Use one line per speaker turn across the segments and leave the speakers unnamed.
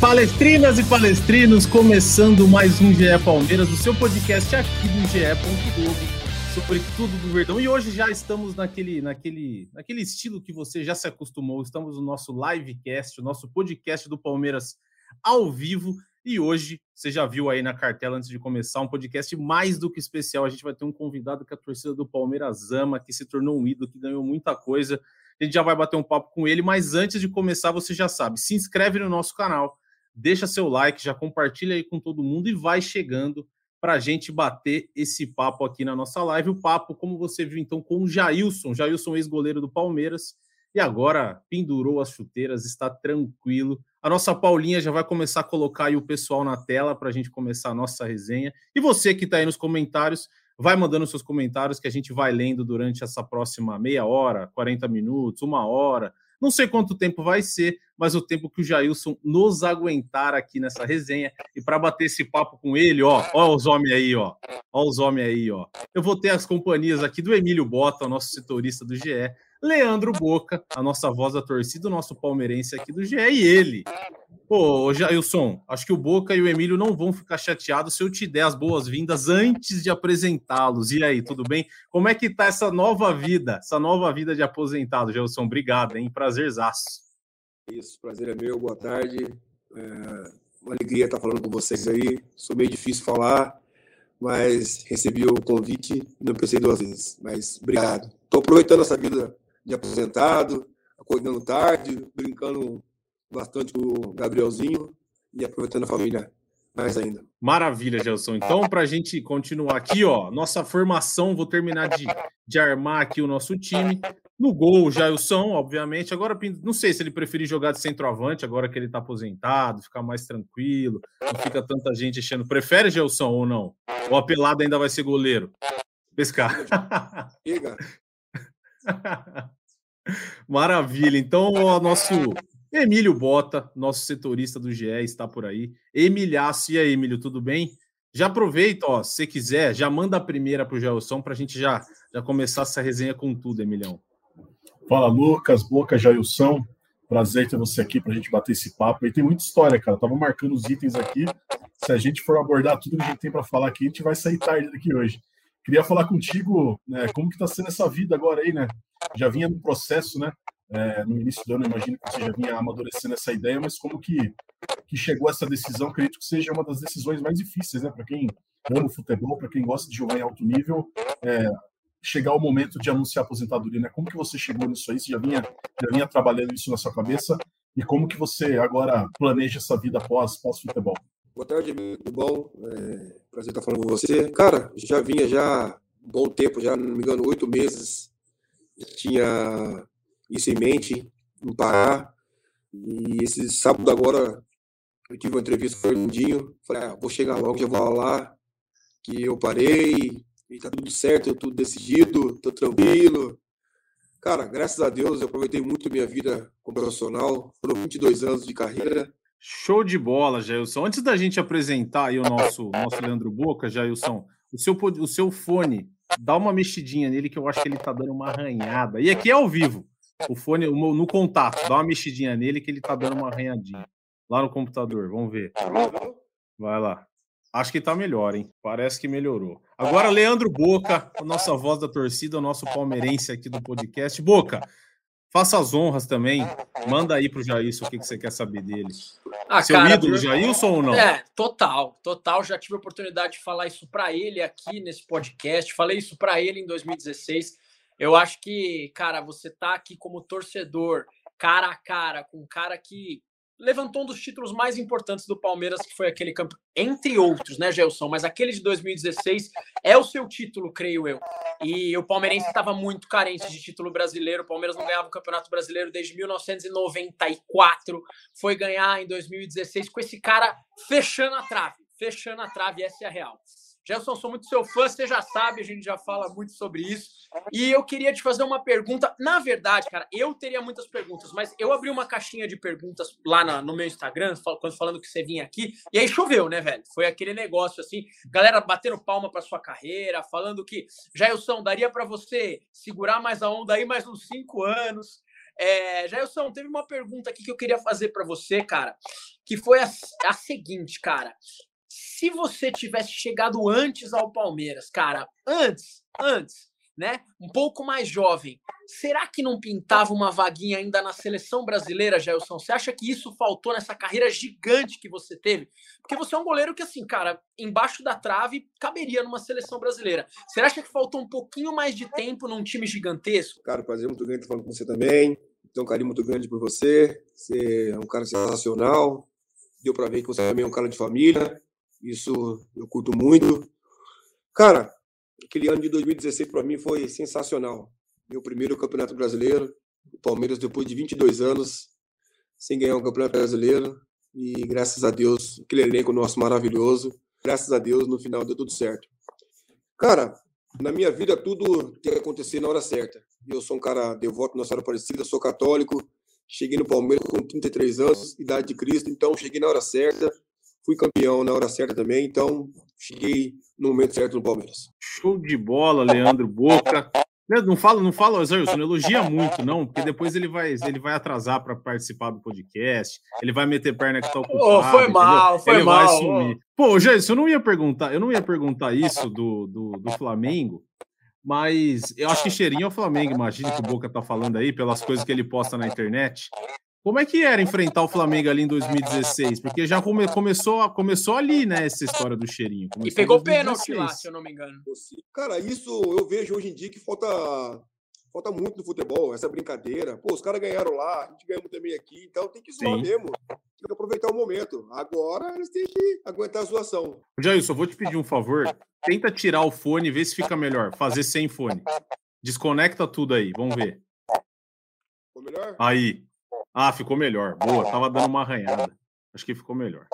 Palestrinas e palestrinos, começando mais um GE Palmeiras, o seu podcast aqui do GE. Globo, sobre tudo do Verdão. E hoje já estamos naquele, naquele, naquele estilo que você já se acostumou. Estamos no nosso livecast, o nosso podcast do Palmeiras ao vivo. E hoje, você já viu aí na cartela antes de começar, um podcast mais do que especial. A gente vai ter um convidado que a torcida do Palmeiras ama, que se tornou um ídolo, que ganhou muita coisa. A gente já vai bater um papo com ele, mas antes de começar, você já sabe, se inscreve no nosso canal deixa seu like, já compartilha aí com todo mundo e vai chegando para a gente bater esse papo aqui na nossa live. O papo, como você viu então, com o Jailson, Jailson, ex-goleiro do Palmeiras, e agora pendurou as chuteiras, está tranquilo. A nossa Paulinha já vai começar a colocar aí o pessoal na tela para a gente começar a nossa resenha. E você que está aí nos comentários, vai mandando seus comentários que a gente vai lendo durante essa próxima meia hora, 40 minutos, uma hora. Não sei quanto tempo vai ser, mas o tempo que o Jailson nos aguentar aqui nessa resenha. E para bater esse papo com ele, ó, ó os homens aí, ó. Ó os homens aí, ó. Eu vou ter as companhias aqui do Emílio Bota, nosso setorista do GE, Leandro Boca, a nossa voz da torcida, o nosso palmeirense aqui do GE, e ele. Pô, Jailson, acho que o Boca e o Emílio não vão ficar chateados se eu te der as boas-vindas antes de apresentá-los. E aí, tudo bem? Como é que tá essa nova vida, essa nova vida de aposentado, Jailson? Obrigado, hein? Prazerzaço.
Isso, prazer é meu, boa tarde. É uma alegria estar falando com vocês aí. Sou meio difícil falar, mas recebi o convite não pensei duas vezes. Mas obrigado. Estou aproveitando essa vida de aposentado, acordando tarde, brincando bastante com o Gabrielzinho e aproveitando a família mais ainda.
Maravilha, Gelson. Então, para a gente continuar aqui, ó, nossa formação, vou terminar de, de armar aqui o nosso time. No gol, o Jailson, obviamente. Agora, não sei se ele preferir jogar de centroavante, agora que ele está aposentado, ficar mais tranquilo, não fica tanta gente enchendo. Prefere, Gelson, ou não? Ou a pelada ainda vai ser goleiro? Pescar. Maravilha. Então, o nosso Emílio Bota, nosso setorista do GE, está por aí. Emilhaço, e aí, Emílio, tudo bem? Já aproveita, ó, se quiser, já manda a primeira para o Gelson para a gente já, já começar essa resenha com tudo, Emilhão.
Fala, Lucas, Boca, Jailson. Prazer ter você aqui para a gente bater esse papo. E tem muita história, cara. Eu marcando os itens aqui. Se a gente for abordar tudo que a gente tem para falar aqui, a gente vai sair tarde daqui hoje. Queria falar contigo, né, como que está sendo essa vida agora aí, né? Já vinha no processo, né? É, no início do ano, imagino que você já vinha amadurecendo essa ideia, mas como que, que chegou essa decisão? Acredito que seja uma das decisões mais difíceis, né? Para quem ama o futebol, para quem gosta de jogar em alto nível, é, chegar o momento de anunciar a aposentadoria, né? Como que você chegou nisso aí? Você já vinha, já vinha trabalhando isso na sua cabeça? E como que você agora planeja essa vida após, pós futebol?
Boa tarde, amigo. Tudo bom? É, prazer estar falando com você. Cara, já vinha já um bom tempo, já, não me engano, oito meses. Tinha isso em mente, em parar. E esse sábado agora, eu tive uma entrevista com o Fernandinho. Falei, ah, vou chegar logo, já vou lá, que eu parei, e tá tudo certo, tudo decidido, tô tranquilo. Cara, graças a Deus, eu aproveitei muito minha vida como profissional. Foram 22 anos de carreira.
Show de bola, Jailson. Antes da gente apresentar aí o nosso, nosso Leandro Boca, Jailson, o seu, o seu fone, dá uma mexidinha nele que eu acho que ele tá dando uma arranhada. E aqui é ao vivo. O fone no contato, dá uma mexidinha nele que ele tá dando uma arranhadinha. Lá no computador, vamos ver. Vai lá. Acho que tá melhor, hein? Parece que melhorou. Agora, Leandro Boca, a nossa voz da torcida, o nosso palmeirense aqui do podcast. Boca, faça as honras também. Manda aí pro Jailson o que, que você quer saber dele.
Ah,
Seu
cara,
ídolo,
eu-
Jailson ou não?
É, total, total. Já tive a oportunidade de falar isso para ele aqui nesse podcast. Falei isso para ele em 2016. Eu acho que, cara, você tá aqui como torcedor, cara a cara, com um cara que levantou um dos títulos mais importantes do Palmeiras, que foi aquele campo, entre outros, né, Gelson? Mas aquele de 2016 é o seu título, creio eu. E o palmeirense estava muito carente de título brasileiro. O Palmeiras não ganhava o Campeonato Brasileiro desde 1994. Foi ganhar em 2016 com esse cara fechando a trave. Fechando a trave, essa é a real. Gerson, sou muito seu fã, você já sabe, a gente já fala muito sobre isso. E eu queria te fazer uma pergunta. Na verdade, cara, eu teria muitas perguntas, mas eu abri uma caixinha de perguntas lá na, no meu Instagram, quando falando que você vinha aqui, e aí choveu, né, velho? Foi aquele negócio assim, galera batendo palma para sua carreira, falando que, Jailson, daria para você segurar mais a onda aí mais uns cinco anos. É, Jailson, teve uma pergunta aqui que eu queria fazer para você, cara, que foi a, a seguinte, cara se você tivesse chegado antes ao Palmeiras, cara, antes, antes, né? Um pouco mais jovem, será que não pintava uma vaguinha ainda na seleção brasileira, Gelson? Você acha que isso faltou nessa carreira gigante que você teve? Porque você é um goleiro que, assim, cara, embaixo da trave caberia numa seleção brasileira. Você acha que faltou um pouquinho mais de tempo num time gigantesco?
Cara, prazer muito grande estar falando com você também. Tenho um carinho muito grande por você. Você é um cara sensacional. Deu para ver que você também é um cara de família. Isso eu curto muito. Cara, aquele ano de 2016 para mim foi sensacional. Meu primeiro campeonato brasileiro. O Palmeiras, depois de 22 anos, sem ganhar um campeonato brasileiro. E graças a Deus, aquele elenco nosso maravilhoso. Graças a Deus, no final deu tudo certo. Cara, na minha vida tudo tem que acontecer na hora certa. Eu sou um cara devoto Nossa Senhora Aparecida, sou católico. Cheguei no Palmeiras com 33 anos, idade de Cristo, então cheguei na hora certa fui campeão na hora certa também, então cheguei no momento certo no Palmeiras.
Show de bola, Leandro Boca. Não fala, não fala, Zé não elogia muito, não, porque depois ele vai, ele vai atrasar para participar do podcast, ele vai meter perna que tá ocupado.
Oh, foi mal, foi
ele
mal.
Vai sumir. Pô, Jailson, eu não ia perguntar, eu não ia perguntar isso do, do, do Flamengo, mas eu acho que cheirinho é o Flamengo, imagina que o Boca tá falando aí, pelas coisas que ele posta na internet. Como é que era enfrentar o Flamengo ali em 2016? Porque já come, começou, começou ali, né, essa história do cheirinho.
Começou e pegou pênalti lá, se eu não me engano.
Cara, isso eu vejo hoje em dia que falta, falta muito no futebol, essa brincadeira. Pô, os caras ganharam lá, a gente ganhou também aqui, então tem que zoar Sim. mesmo. Tem que aproveitar o momento. Agora eles têm que aguentar a zoação.
Jailson, eu vou te pedir um favor. Tenta tirar o fone e ver se fica melhor. Fazer sem fone. Desconecta tudo aí, vamos ver.
Ficou melhor?
Aí. Ah, ficou melhor. Boa, tava dando uma arranhada. Acho que ficou melhor.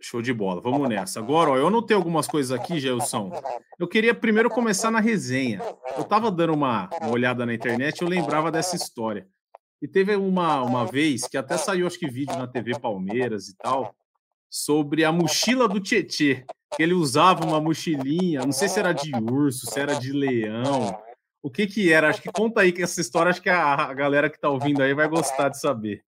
Show de bola. Vamos nessa. Agora, ó, eu anotei algumas coisas aqui, Gelson. Eu queria primeiro começar na resenha. Eu tava dando uma, uma olhada na internet, eu lembrava dessa história. E teve uma, uma vez que até saiu, acho que vídeo na TV Palmeiras e tal, sobre a mochila do Tietê. Que ele usava uma mochilinha, não sei se era de urso, se era de leão, o que que era? Acho que conta aí que essa história, acho que a, galera que tá ouvindo aí vai gostar de saber.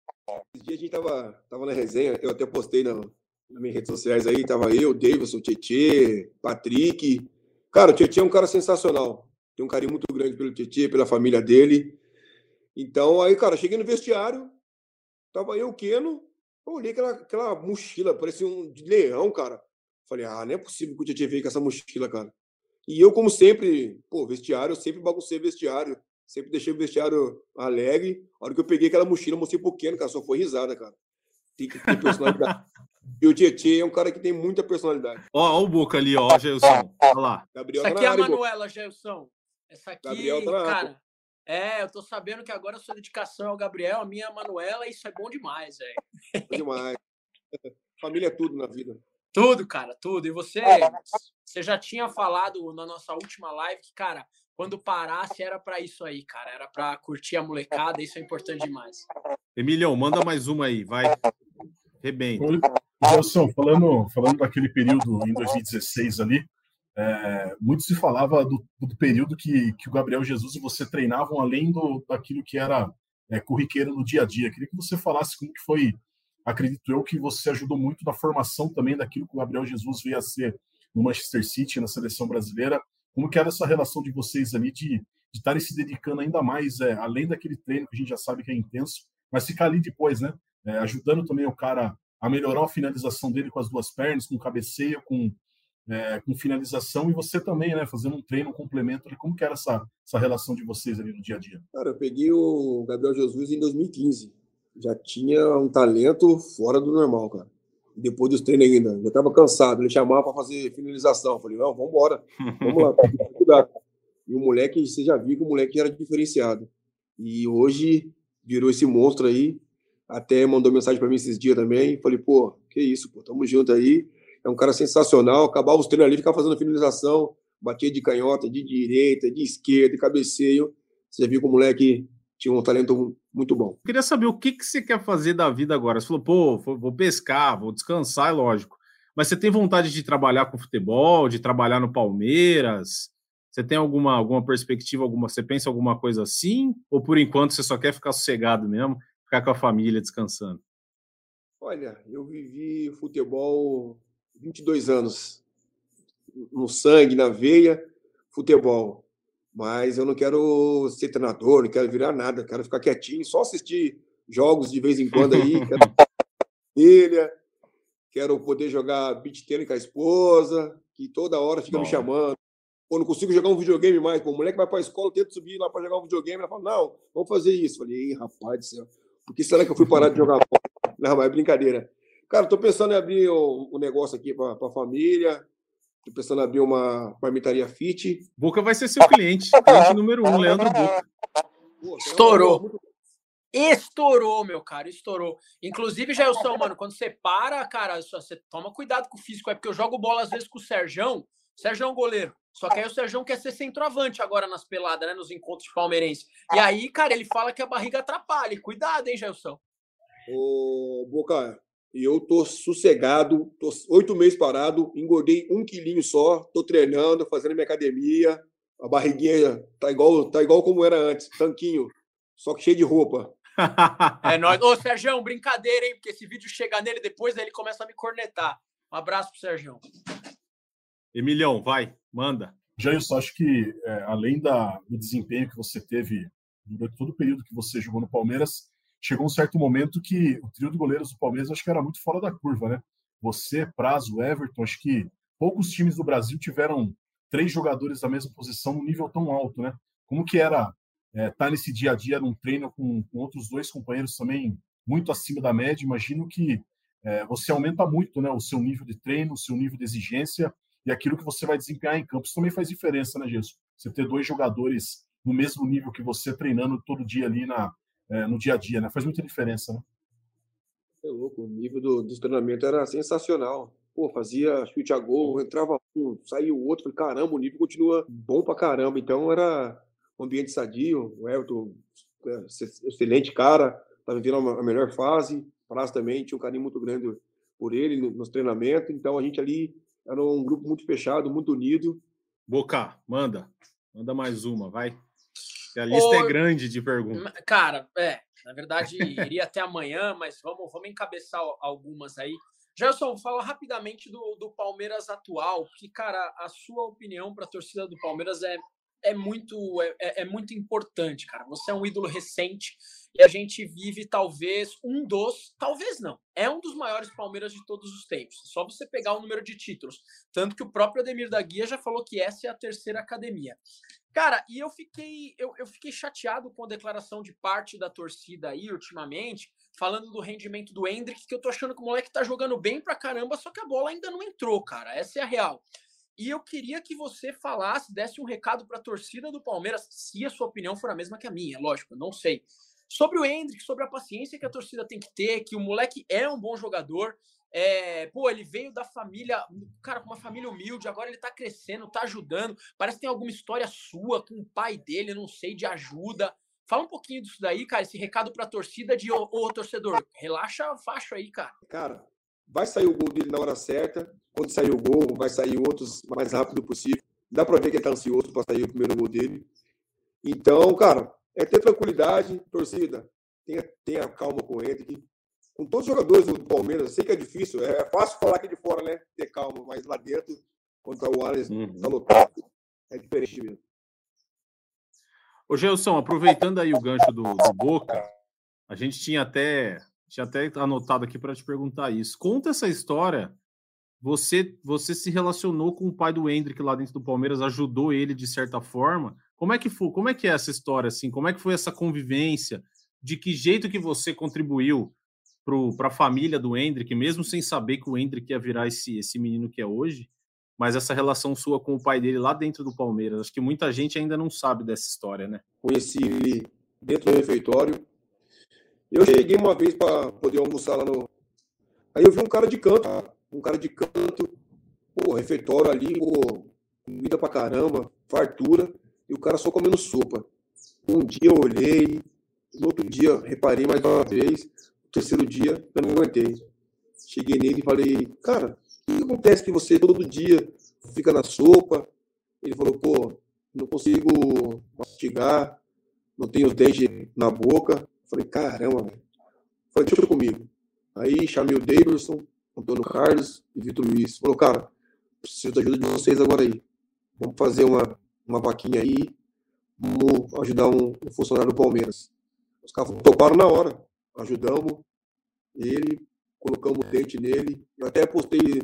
Esse dia a gente tava, tava na resenha, eu até postei na, nas minhas redes sociais aí, tava eu, Davidson, Tietê, Patrick. Cara, o Tietê é um cara sensacional. Tem um carinho muito grande pelo Tietê, pela família dele. Então, aí, cara, cheguei no vestiário, tava eu, Keno, eu olhei aquela, aquela mochila, parecia um de leão, cara. Falei, ah, não é possível que o Tietê veio com essa mochila, cara. E eu, como sempre, pô, vestiário, eu sempre baguncei vestiário. Sempre deixei o vestiário alegre. A hora que eu peguei aquela mochila, eu mostrei pro Keno, cara, só foi risada, cara. Tem que ter personalidade. e o Tietchan é um cara que tem muita personalidade.
Ó, ó o Boca ali, ó, Gelson. Olha lá.
Gabriel Essa tá aqui é a Manuela, Gelson. Essa aqui, Gabriel tá cara... É, eu tô sabendo que agora a sua dedicação é o Gabriel, a minha é a Manuela, isso é bom demais, velho.
Bom demais. Família é tudo na vida.
Tudo, cara, tudo. E você, você já tinha falado na nossa última live que, cara, quando parasse era para isso aí, cara. Era para curtir a molecada, isso é importante demais.
Emilhão, manda mais uma aí, vai. Rebem.
Wilson, falando, falando daquele período em 2016 ali, é, muito se falava do, do, período que, que o Gabriel Jesus e você treinavam além do, daquilo que era é, corriqueiro no dia a dia. Queria que você falasse como que foi acredito eu que você ajudou muito na formação também daquilo que o Gabriel Jesus veio a ser no Manchester City, na seleção brasileira. Como que era essa relação de vocês ali de estarem se dedicando ainda mais, é, além daquele treino que a gente já sabe que é intenso, mas ficar ali depois, né? É, ajudando também o cara a melhorar a finalização dele com as duas pernas, com cabeceio, com, é, com finalização, e você também, né? Fazendo um treino, um complemento. Como que era essa, essa relação de vocês ali no dia a dia?
Cara, eu peguei o Gabriel Jesus em 2015 já tinha um talento fora do normal, cara. Depois dos treinos ainda, já estava cansado. Ele chamava para fazer finalização. Eu falei, não, vamos embora, vamos lá, cuidado. E o moleque, você já viu que o moleque era diferenciado. E hoje virou esse monstro aí. Até mandou mensagem para mim esses dias também. Falei, pô, que isso, pô, tamo junto aí. É um cara sensacional. Acabava os treinos ali, ficava fazendo finalização, batia de canhota, de direita, de esquerda, de cabeceio. Você viu que o moleque tinha um talento muito bom.
Eu queria saber o que, que você quer fazer da vida agora. Você falou, pô, vou pescar, vou descansar, é lógico. Mas você tem vontade de trabalhar com futebol, de trabalhar no Palmeiras? Você tem alguma, alguma perspectiva, alguma, você pensa alguma coisa assim? Ou por enquanto você só quer ficar sossegado mesmo, ficar com a família descansando?
Olha, eu vivi futebol 22 anos. No sangue, na veia, futebol. Mas eu não quero ser treinador, não quero virar nada, quero ficar quietinho, só assistir jogos de vez em quando aí, quero família, quero poder jogar beat tênis com a esposa, que toda hora fica Bom. me chamando. Pô, não consigo jogar um videogame mais. Pô, o moleque vai para a escola, tenta subir lá para jogar um videogame. Ela fala, não, vamos fazer isso. Eu falei, rapaz do céu, por que será que eu fui parar de jogar bola? Não, mas é brincadeira. Cara, estou pensando em abrir um, um negócio aqui para a família, Estou pensando em abrir uma marmitaria fit.
Boca vai ser seu cliente. cliente número um, Leandro Boca.
Pô, estourou. Estourou, meu cara, estourou. Inclusive, Jailson, mano, quando você para, cara, você toma cuidado com o físico, é porque eu jogo bola às vezes com o Serjão. Serjão é goleiro. Só que aí o Serjão quer ser centroavante agora nas peladas, né? Nos encontros palmeirense. E aí, cara, ele fala que a barriga atrapalha. Cuidado, hein, Gelson?
Ô, Boca, e eu tô sossegado, tô oito meses parado, engordei um quilinho só, tô treinando, fazendo minha academia, a barriguinha tá igual, tá igual como era antes, tanquinho, só que cheio de roupa.
é nóis. Ô, Sérgio, brincadeira, hein? Porque esse vídeo chega nele depois, aí ele começa a me cornetar. Um abraço pro Sérgio.
Emilhão, vai, manda.
Jailson, acho que é, além da, do desempenho que você teve durante todo o período que você jogou no Palmeiras, chegou um certo momento que o trio de goleiros do Palmeiras acho que era muito fora da curva, né? Você, Prazo, Everton, acho que poucos times do Brasil tiveram três jogadores da mesma posição num nível tão alto, né? Como que era estar é, tá nesse dia a dia num treino com, com, outros dois companheiros também muito acima da média? Imagino que é, você aumenta muito, né? O seu nível de treino, o seu nível de exigência e aquilo que você vai desempenhar em campo. Isso também faz diferença, né, Jesus? Você ter dois jogadores no mesmo nível que você treinando todo dia ali na, é, no dia a dia, né? Faz muita diferença, né?
É louco, o nível do, do treinamento era sensacional. Pô, fazia chute a gol, entrava um, saía o outro, falei, caramba, o nível continua bom pra caramba. Então era um ambiente sadio, o Everton, é, excelente cara, tá vivendo a melhor fase. Prazo também tinha um carinho muito grande por ele nos treinamentos. Então a gente ali era um grupo muito fechado, muito unido.
Boca, manda. Manda mais uma, vai. A lista é grande de perguntas.
Cara, é, na verdade, iria até amanhã, mas vamos, vamos encabeçar algumas aí. Gelson, fala rapidamente do, do Palmeiras atual, que, cara, a sua opinião para a torcida do Palmeiras é, é muito é, é, é, muito importante, cara. Você é um ídolo recente e a gente vive talvez um dos, talvez não, é um dos maiores Palmeiras de todos os tempos. Só você pegar o número de títulos, tanto que o próprio Ademir da Guia já falou que essa é a terceira academia. Cara, e eu fiquei, eu, eu fiquei chateado com a declaração de parte da torcida aí, ultimamente, falando do rendimento do Hendrick, que eu tô achando que o moleque tá jogando bem pra caramba, só que a bola ainda não entrou, cara. Essa é a real. E eu queria que você falasse, desse um recado para a torcida do Palmeiras, se a sua opinião for a mesma que a minha, lógico, não sei. Sobre o Hendrick, sobre a paciência que a torcida tem que ter, que o moleque é um bom jogador, é, pô, ele veio da família, cara, com uma família humilde, agora ele tá crescendo, tá ajudando. Parece que tem alguma história sua com o pai dele, não sei, de ajuda. Fala um pouquinho disso daí, cara, esse recado pra torcida de ô, ô torcedor, relaxa faixa aí, cara.
Cara, vai sair o gol dele na hora certa. Quando sair o gol, vai sair outros mais rápido possível. Dá para ver que ele tá ansioso para sair o primeiro gol dele. Então, cara, é ter tranquilidade, torcida. Tenha, tenha calma com ele com todos os jogadores do Palmeiras, eu sei que é difícil, é fácil falar aqui de fora, né? Ter calma, mas lá dentro, tá o Alex uhum. tá lotado, é diferente mesmo.
Ô, Gelson, aproveitando aí o gancho do, do, Boca, a gente tinha até, tinha até anotado aqui para te perguntar isso. Conta essa história. Você, você se relacionou com o pai do Hendrick lá dentro do Palmeiras, ajudou ele de certa forma. Como é que foi? Como é que é essa história assim? Como é que foi essa convivência? de que jeito que você contribuiu para a família do Hendrick, mesmo sem saber que o Hendrick ia virar esse, esse menino que é hoje, mas essa relação sua com o pai dele lá dentro do Palmeiras. Acho que muita gente ainda não sabe dessa história, né?
Conheci ele dentro do refeitório. Eu cheguei uma vez para poder almoçar lá no. Aí eu vi um cara de canto, um cara de canto, pô, refeitório ali, pô, comida pra caramba, fartura, e o cara só comendo sopa. Um dia eu olhei, no outro dia reparei mais uma vez, terceiro dia eu não aguentei. Cheguei nele e falei, cara, o que acontece que você todo dia fica na sopa? Ele falou, pô, não consigo mastigar, não tenho os dentes na boca. Falei, caramba, velho. Falei, deixa comigo. Aí chamei o Davidson, Antônio Carlos e Vitor Luiz. Falou, cara, preciso da ajuda de vocês agora aí. Vamos fazer uma, uma vaquinha aí, vamos ajudar um, um funcionário do Palmeiras. Os caras toparam na hora, ajudamos ele, colocamos o dente nele. Eu até postei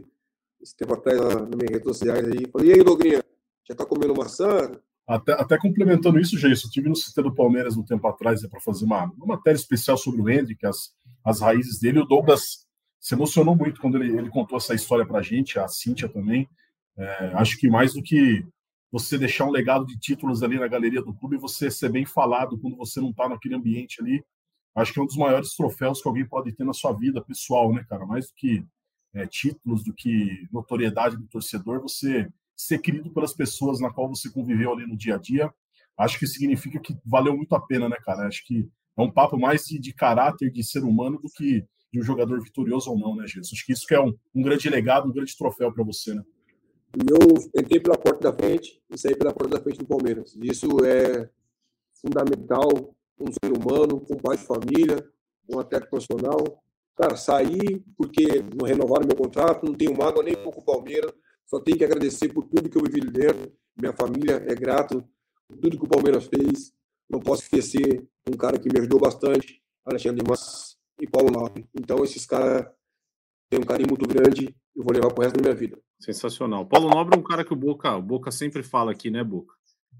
esse tempo atrás nas minhas redes sociais aí. Falei, e aí, Logrinha, já tá comendo maçã?
Até, até complementando isso, Jason, tive no CT do Palmeiras um tempo atrás né, para fazer uma, uma matéria especial sobre o Hendrick, as, as raízes dele. O Douglas se emocionou muito quando ele, ele contou essa história para a gente, a Cíntia também. É, acho que mais do que você deixar um legado de títulos ali na galeria do clube, você ser bem falado quando você não está naquele ambiente ali, acho que é um dos maiores troféus que alguém pode ter na sua vida pessoal, né, cara? Mais do que é, títulos, do que notoriedade do torcedor, você ser querido pelas pessoas na qual você conviveu ali no dia a dia, acho que significa que valeu muito a pena, né, cara? Acho que é um papo mais de, de caráter, de ser humano, do que de um jogador vitorioso ou não, né, Jesus? Acho que isso que é um, um grande legado, um grande troféu para você, né?
Eu entrei pela porta da frente e saí pela porta da frente do Palmeiras. Isso é fundamental um ser humano, um pai de família, um atleta profissional. Cara, saí porque não renovaram meu contrato, não tenho mágoa nem pouco Palmeiras, só tenho que agradecer por tudo que eu vivi dentro. Minha família é grato por tudo que o Palmeiras fez. Não posso esquecer um cara que me ajudou bastante, Alexandre Mas e Paulo Nobre. Então, esses caras têm um carinho muito grande eu vou levar pro resto da minha vida.
Sensacional. Paulo Nobre é um cara que o Boca, o Boca sempre fala aqui, né, Boca?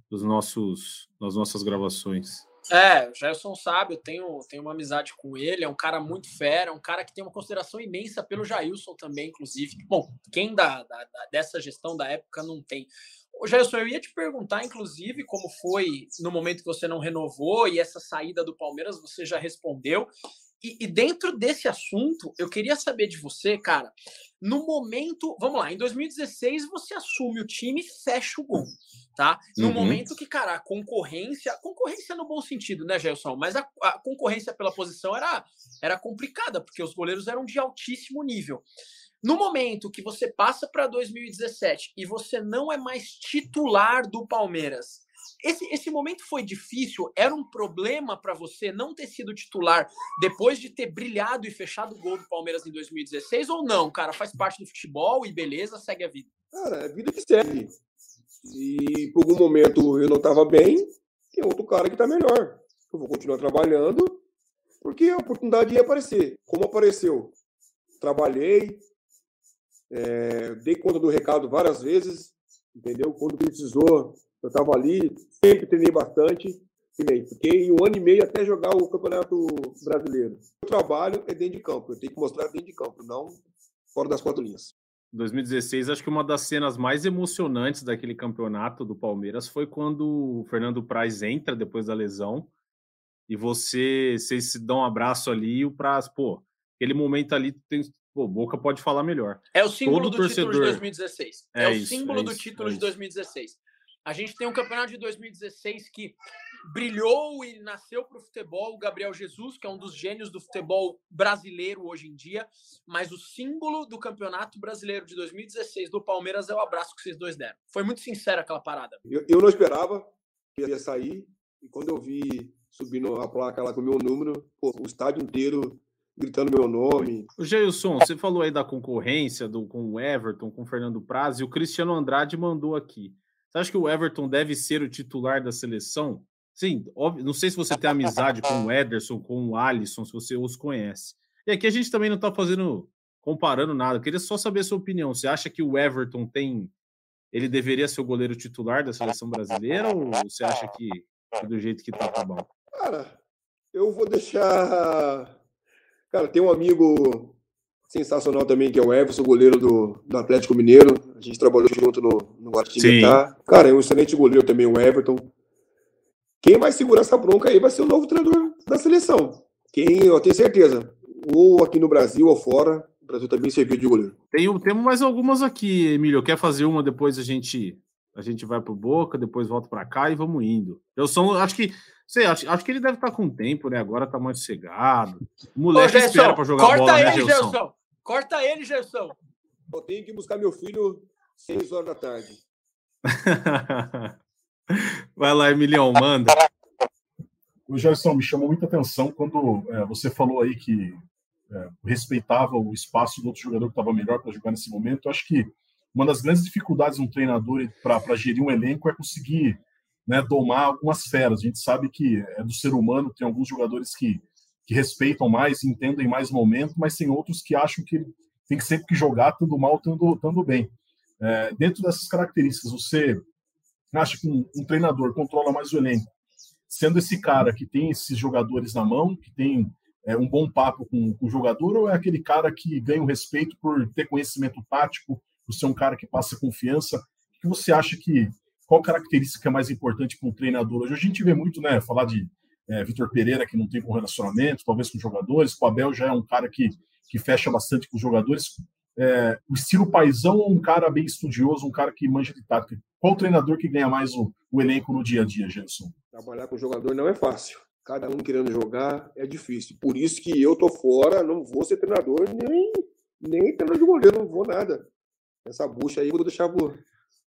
Dos nossos, das nossas gravações.
É, o Gerson sabe, eu tenho, tenho uma amizade com ele, é um cara muito fera, é um cara que tem uma consideração imensa pelo Jailson também, inclusive. Bom, quem da, da, dessa gestão da época não tem. Ô, Jailson, eu ia te perguntar, inclusive, como foi no momento que você não renovou e essa saída do Palmeiras, você já respondeu. E, e, dentro desse assunto, eu queria saber de você, cara, no momento, vamos lá, em 2016 você assume o time e fecha o gol, tá? No uhum. momento que, cara, a concorrência, concorrência no bom sentido, né, Gelson? Mas a, a, concorrência pela posição era, era complicada, porque os goleiros eram de altíssimo nível. No momento que você passa para 2017 e você não é mais titular do Palmeiras, esse, esse momento foi difícil? Era um problema para você não ter sido titular depois de ter brilhado e fechado o gol do Palmeiras em 2016 ou não? Cara, faz parte do futebol e beleza, segue a vida.
Cara, é a vida que segue. E por algum momento eu não estava bem, tem outro cara que está melhor. Eu vou continuar trabalhando, porque a oportunidade ia aparecer. Como apareceu? Trabalhei, é, dei conta do recado várias vezes, entendeu? Quando precisou, eu estava ali, sempre treinei bastante, fiquei um ano e meio até jogar o Campeonato Brasileiro. O trabalho é dentro de campo, eu tenho que mostrar dentro de campo, não fora das quatro linhas.
2016, acho que uma das cenas mais emocionantes daquele campeonato do Palmeiras foi quando o Fernando Praz entra depois da lesão e você, vocês se dão um abraço ali e o Praz, pô, aquele momento ali tem, pô, Boca pode falar melhor.
É o símbolo Todo do torcedor... título de 2016. É, é o símbolo é do título é de 2016. A gente tem um campeonato de 2016 que brilhou e nasceu para o futebol o Gabriel Jesus, que é um dos gênios do futebol brasileiro hoje em dia, mas o símbolo do campeonato brasileiro de 2016 do Palmeiras é o abraço que vocês dois deram. Foi muito sincera aquela parada.
Eu, eu não esperava que ia sair, e quando eu vi subindo a placa lá com o meu número, pô, o estádio inteiro gritando meu nome.
O Geilson, você falou aí da concorrência do, com o Everton, com o Fernando Praz, e o Cristiano Andrade mandou aqui. Você acha que o Everton deve ser o titular da seleção? Sim, óbvio, não sei se você tem amizade com o Ederson, com o Alisson, se você os conhece. E aqui a gente também não está fazendo, comparando nada. Eu queria só saber a sua opinião. Você acha que o Everton tem. Ele deveria ser o goleiro titular da seleção brasileira ou você acha que, do jeito que tá, tá bom?
Cara, Eu vou deixar. Cara, tem um amigo sensacional também, que é o Everson, goleiro do, do Atlético Mineiro. A gente trabalhou junto no, no Guaratinguetá. Cara, é um excelente goleiro também, o Everton. Quem vai segurar essa bronca aí vai ser o novo treinador da seleção. Quem, eu tenho certeza, ou aqui no Brasil ou fora, o Brasil também serviu de goleiro.
Tem, temos mais algumas aqui, Emílio. Quer fazer uma, depois a gente a gente vai pro Boca, depois volta para cá e vamos indo. Eu sou, acho que, sei, acho, acho que ele deve estar tá com tempo, né? Agora tá mais sossegado. O moleque Ô, espera para jogar
corta
bola,
ele,
né,
Gelson? Gelson? Corta ele, Gerson.
Eu tenho que buscar meu filho seis horas da tarde.
vai lá, Emilião, manda.
O Gerson, me chamou muita atenção quando é, você falou aí que é, respeitava o espaço do outro jogador que estava melhor para jogar nesse momento. Eu acho que uma das grandes dificuldades de um treinador para gerir um elenco é conseguir né, domar algumas feras. A gente sabe que é do ser humano, tem alguns jogadores que, que respeitam mais, entendem mais o momento, mas tem outros que acham que tem que sempre que jogar, tanto mal, tanto, tanto bem. É, dentro dessas características, você acha que um, um, treinador controla mais o elenco, sendo esse cara que tem esses jogadores na mão, que tem é, um bom papo com, com o jogador, ou é aquele cara que ganha o respeito por ter conhecimento tático, por ser um cara que passa confiança. O que você acha que. Qual característica é mais importante para um treinador? Hoje a gente vê muito, né? Falar de é, Vitor Pereira, que não tem bom relacionamento, talvez com jogadores. O Abel já é um cara que, que fecha bastante com os jogadores. É, o estilo paisão ou um cara bem estudioso, um cara que manja de tática? Qual treinador que ganha mais o, o elenco no dia a dia, Gerson?
Trabalhar com jogador não é fácil. Cada um querendo jogar é difícil. Por isso que eu tô fora, não vou ser treinador, nem, nem treinador de goleiro, não vou nada. Essa bucha aí, vou deixar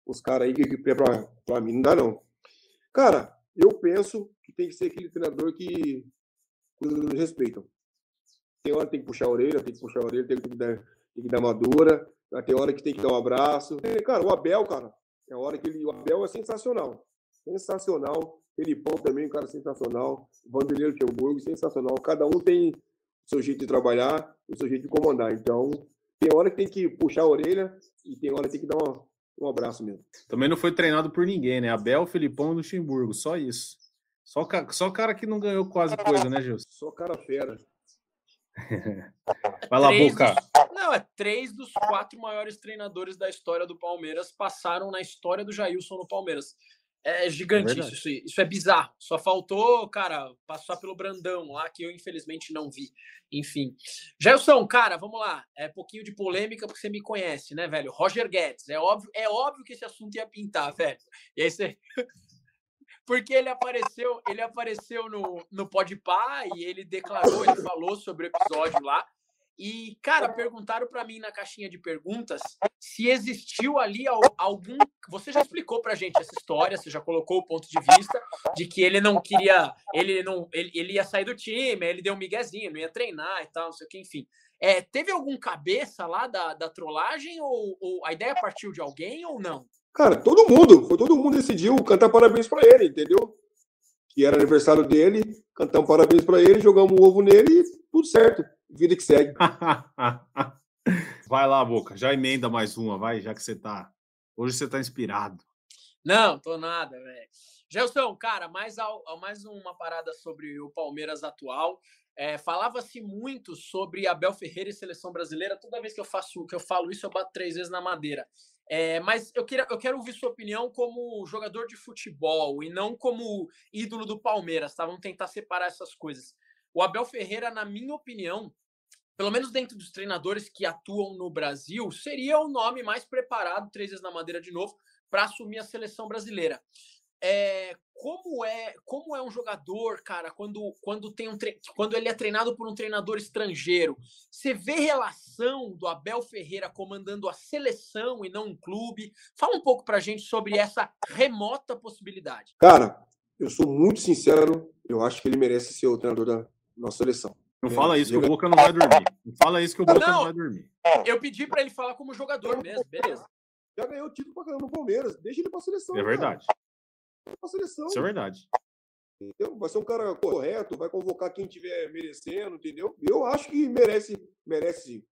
os caras aí que, que pra, pra mim não dá, não. Cara, eu penso que tem que ser aquele treinador que os respeitam. Tem hora que tem que puxar a orelha, tem que puxar a orelha, tem que dar, tem que dar madura, tem hora que tem que dar um abraço. E, cara, o Abel, cara, é hora que ele. O Abel é sensacional. Sensacional. Felipão também, um cara sensacional. Vanderlei Luxemburgo, sensacional. Cada um tem o seu jeito de trabalhar, o seu jeito de comandar. Então, tem hora que tem que puxar a orelha e tem hora que tem que dar uma, um abraço mesmo.
Também não foi treinado por ninguém, né? Abel, Felipão e Luxemburgo, só isso. Só, só cara que não ganhou quase coisa, né, Gilson?
Só cara fera.
Vai lá, três Boca.
Dos, não, é três dos quatro maiores treinadores da história do Palmeiras passaram na história do Jailson no Palmeiras. É gigante é isso, isso é bizarro. Só faltou, cara, passar pelo Brandão lá, que eu infelizmente não vi. Enfim. Gelson, cara, vamos lá. É um pouquinho de polêmica, porque você me conhece, né, velho? Roger Guedes. É óbvio, é óbvio que esse assunto ia pintar, velho. E aí você. porque ele apareceu, ele apareceu no, no Podpah e ele declarou, ele falou sobre o episódio lá. E, cara, perguntaram para mim na caixinha de perguntas se existiu ali algum. Você já explicou pra gente essa história, você já colocou o ponto de vista de que ele não queria. Ele não. Ele, ele ia sair do time, ele deu um miguezinho, não ia treinar e tal, não sei o que, enfim. É, teve algum cabeça lá da, da trollagem ou, ou a ideia partiu de alguém ou não?
Cara, todo mundo, foi todo mundo decidiu cantar parabéns para ele, entendeu? Que era aniversário dele, cantamos parabéns para ele, jogamos um ovo nele e tudo certo vida que segue.
vai lá, Boca, já emenda mais uma, vai, já que você tá. Hoje você tá inspirado.
Não, tô nada, velho. Gelson, cara, mais, mais uma parada sobre o Palmeiras atual. É, Falava-se muito sobre Abel Ferreira e seleção brasileira. Toda vez que eu faço que eu falo isso, eu bato três vezes na madeira. É, mas eu, queria, eu quero ouvir sua opinião como jogador de futebol e não como ídolo do Palmeiras, tá? Vamos tentar separar essas coisas. O Abel Ferreira, na minha opinião, pelo menos dentro dos treinadores que atuam no Brasil, seria o nome mais preparado, três vezes na madeira de novo, para assumir a seleção brasileira. É, como é como é um jogador, cara, quando, quando, tem um quando ele é treinado por um treinador estrangeiro? Você vê relação do Abel Ferreira comandando a seleção e não um clube? Fala um pouco pra gente sobre essa remota possibilidade.
Cara, eu sou muito sincero, eu acho que ele merece ser o treinador da nossa seleção.
Não é, fala isso que o Boca não vai dormir. Não fala isso que o Boca não, não vai dormir.
Eu pedi para ele falar como jogador mesmo, beleza.
Já ganhou o título pra caramba no Palmeiras. Deixa ele pra seleção.
É verdade.
Pra seleção.
Isso é verdade.
Entendeu? Vai ser um cara correto, vai convocar quem tiver merecendo, entendeu? Eu acho que merece, merece sim.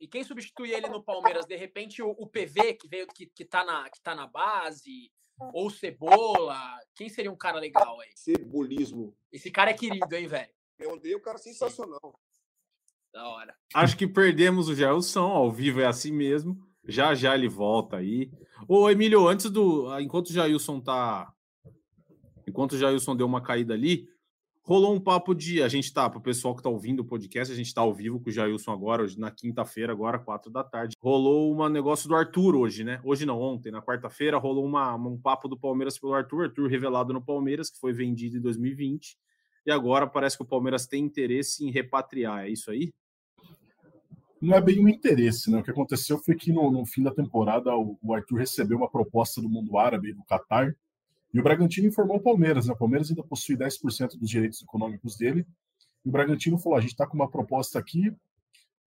E quem substitui ele no Palmeiras, de repente, o, o PV, que veio, que, que, tá na, que tá na base, ou Cebola, quem seria um cara legal aí?
Cebolismo.
Esse cara é querido, hein, velho?
Eu odeio o cara sensacional.
Da hora.
Acho que perdemos o Gelson, ao vivo é assim mesmo. Já já ele volta aí. Ô, Emílio, antes do. Enquanto o Jailson tá. Enquanto o Jailson deu uma caída ali, rolou um papo de. A gente tá, pro pessoal que tá ouvindo o podcast, a gente tá ao vivo com o Jailson agora, hoje, na quinta-feira, agora, quatro da tarde. Rolou um negócio do Arthur hoje, né? Hoje não, ontem, na quarta-feira, rolou uma, um papo do Palmeiras pelo Arthur, Arthur revelado no Palmeiras, que foi vendido em 2020. E agora parece que o Palmeiras tem interesse em repatriar. É isso aí?
não é bem um interesse, né? O que aconteceu foi que no, no fim da temporada o, o, Arthur recebeu uma proposta do mundo árabe, do Catar, e o Bragantino informou o Palmeiras, né? O Palmeiras ainda possui 10% dos direitos econômicos dele, e o Bragantino falou: a gente está com uma proposta aqui,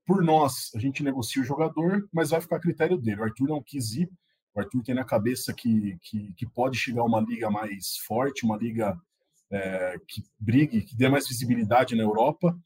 por nós, a gente negocia o jogador, mas vai ficar a critério dele. O Arthur não quis ir, o Arthur tem na cabeça que, que, que pode chegar uma liga mais forte, uma liga é, que brigue, que dê mais visibilidade na Europa.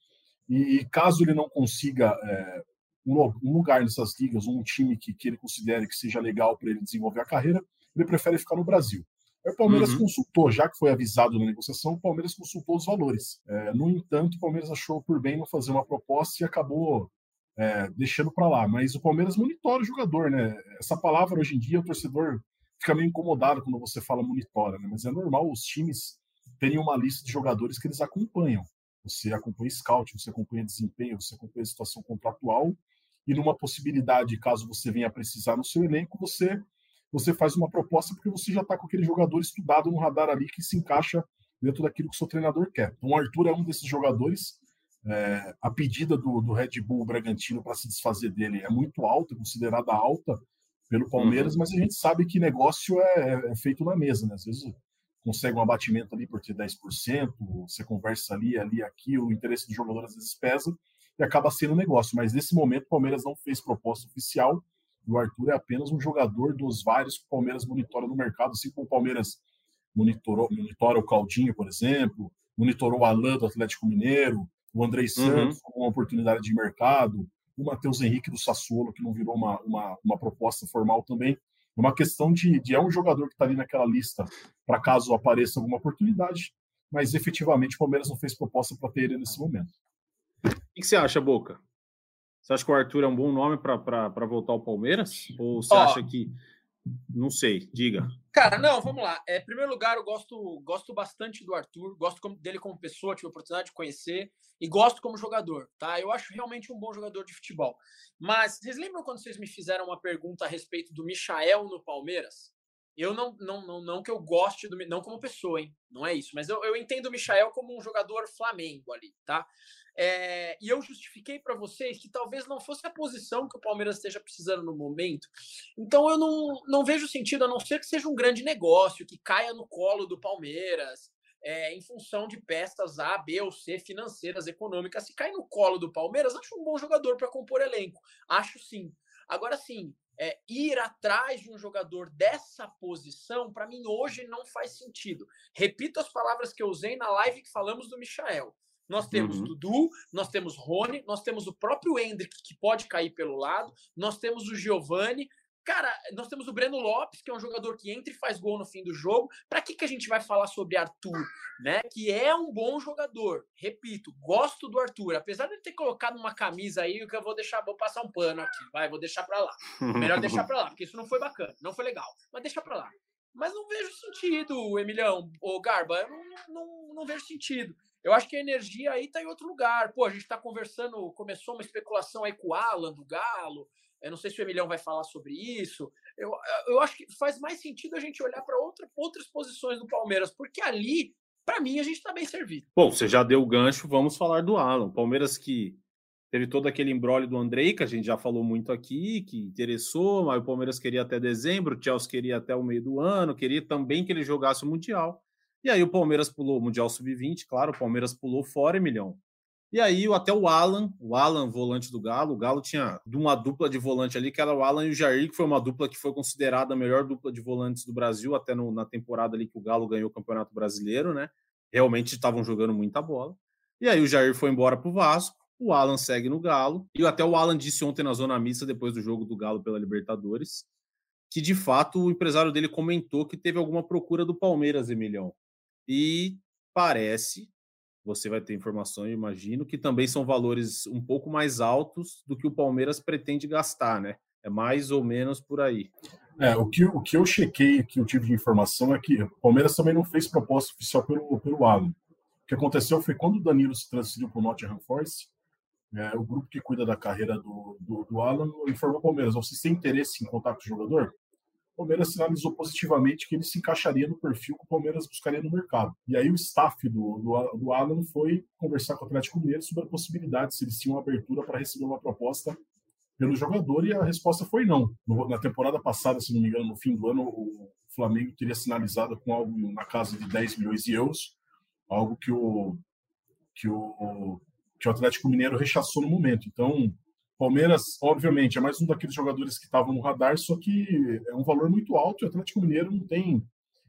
E caso ele não consiga é, um lugar nessas ligas, um time que, que ele considere que seja legal para ele desenvolver a carreira, ele prefere ficar no Brasil. Aí o Palmeiras uhum. consultou, já que foi avisado na negociação, o Palmeiras consultou os valores. É, no entanto, o Palmeiras achou por bem não fazer uma proposta e acabou é, deixando para lá. Mas o Palmeiras monitora o jogador, né? Essa palavra hoje em dia, o torcedor fica meio incomodado quando você fala monitora, né? Mas é normal os times terem uma lista de jogadores que eles acompanham. Você acompanha scout, você acompanha desempenho, você acompanha a situação contratual e numa possibilidade, caso você venha precisar no seu elenco, você você faz uma proposta porque você já está com aquele jogador estudado no radar ali que se encaixa dentro daquilo que o seu treinador quer. Então, o Arthur é um desses jogadores. É, a pedida do, do Red Bull Bragantino para se desfazer dele é muito alta, considerada alta pelo Palmeiras, uhum. mas a gente sabe que negócio é, é, feito na mesa, né? Às vezes consegue um abatimento ali por ter 10%, você conversa ali, ali, aqui, o interesse do jogador às vezes pesa, e acaba sendo um negócio. Mas nesse momento o Palmeiras não fez proposta oficial e o Arthur é apenas um jogador dos vários que o Palmeiras monitora no mercado, assim como o Palmeiras monitorou, monitora o Caldinho, por exemplo, monitorou o Alan do Atlético Mineiro, o Andrei uhum. Santos uhum. com uma oportunidade de mercado, o Matheus Henrique do Sassuolo, que não virou uma, uma, uma proposta formal também. É uma questão de, de é um jogador que está ali naquela lista para caso apareça alguma oportunidade, mas efetivamente o Palmeiras não fez proposta para ter ele nesse momento.
O que você acha, Boca? Você acha que o Arthur é um bom nome para voltar ao Palmeiras? Ou você Ó, acha que. Não sei, diga.
Cara, não, vamos lá. É, em primeiro lugar, eu gosto, gosto bastante do Arthur, gosto dele como pessoa, tive a oportunidade de conhecer, e gosto como jogador, tá? Eu acho realmente um bom jogador de futebol. Mas vocês lembram quando vocês me fizeram uma pergunta a respeito do Michael no Palmeiras? Eu não, não, não, não que eu goste do. Não como pessoa, hein? Não é isso. Mas eu, eu entendo o Michael como um jogador Flamengo ali, tá? É, e eu justifiquei para vocês que talvez não fosse a posição que o Palmeiras esteja precisando no momento. Então eu não, não vejo sentido, a não ser que seja um grande negócio, que caia no colo do Palmeiras, é, em função de peças A, B ou C, financeiras, econômicas. Se cai no colo do Palmeiras, acho um bom jogador para compor elenco. Acho sim. Agora sim, é, ir atrás de um jogador dessa posição, para mim hoje não faz sentido. Repito as palavras que eu usei na live que falamos do Michael. Nós temos uhum. Dudu, nós temos Rony, nós temos o próprio Hendrick, que pode cair pelo lado, nós temos o Giovani. Cara, nós temos o Breno Lopes, que é um jogador que entra e faz gol no fim do jogo. Para que, que a gente vai falar sobre Arthur, né? Que é um bom jogador. Repito, gosto do Arthur. Apesar de ter colocado uma camisa aí, que eu vou deixar, vou passar um pano aqui, vai, vou deixar para lá. Melhor deixar para lá, porque isso não foi bacana, não foi legal. Mas deixa para lá. Mas não vejo sentido, Emilhão, ou Garba, eu não, não, não vejo sentido. Eu acho que a energia aí está em outro lugar. Pô, a gente está conversando, começou uma especulação aí com o Alan do Galo. Eu não sei se o Emilhão vai falar sobre isso. Eu, eu acho que faz mais sentido a gente olhar para outra, outras posições do Palmeiras, porque ali, para mim, a gente está bem servido.
Bom, você já deu o gancho, vamos falar do Alan. Palmeiras que teve todo aquele embrólio do Andrei, que a gente já falou muito aqui, que interessou, mas o Palmeiras queria até dezembro, o Chelsea queria até o meio do ano, queria também que ele jogasse o Mundial. E aí o Palmeiras pulou o Mundial Sub-20, claro, o Palmeiras pulou fora, milhão. E aí até o Alan, o Alan, volante do Galo, o Galo tinha uma dupla de volante ali, que era o Alan e o Jair, que foi uma dupla que foi considerada a melhor dupla de volantes do Brasil, até no, na temporada ali que o Galo ganhou o Campeonato Brasileiro, né? Realmente estavam jogando muita bola. E aí o Jair foi embora para o Vasco, o Alan segue no Galo, e até o Alan disse ontem na Zona Mista, depois do jogo do Galo pela Libertadores, que de fato o empresário dele comentou que teve alguma procura do Palmeiras, Emilhão. E parece você vai ter informação, eu imagino, que também são valores um pouco mais altos do que o Palmeiras pretende gastar, né? É mais ou menos por aí.
É, o que, o que eu chequei, que eu tive de informação é que o Palmeiras também não fez proposta oficial pelo, pelo Alan. O que aconteceu foi quando o Danilo se transferiu para o Nottingham Forest, é, o grupo que cuida da carreira do, do, do Alan informou o Palmeiras: vocês têm interesse em contato com o jogador? O Palmeiras sinalizou positivamente que ele se encaixaria no perfil que o Palmeiras buscaria no mercado. E aí o staff do, do, do Alan foi conversar com o Atlético Mineiro sobre a possibilidade, se eles tinham abertura para receber uma proposta pelo jogador, e a resposta foi não. No, na temporada passada, se não me engano, no fim do ano, o Flamengo teria sinalizado com algo na casa de 10 milhões de euros, algo que o, que o, que o Atlético Mineiro rechaçou no momento. Então, Palmeiras, obviamente, é mais um daqueles jogadores que estavam no radar, só que é um valor muito alto e o Atlético Mineiro não tem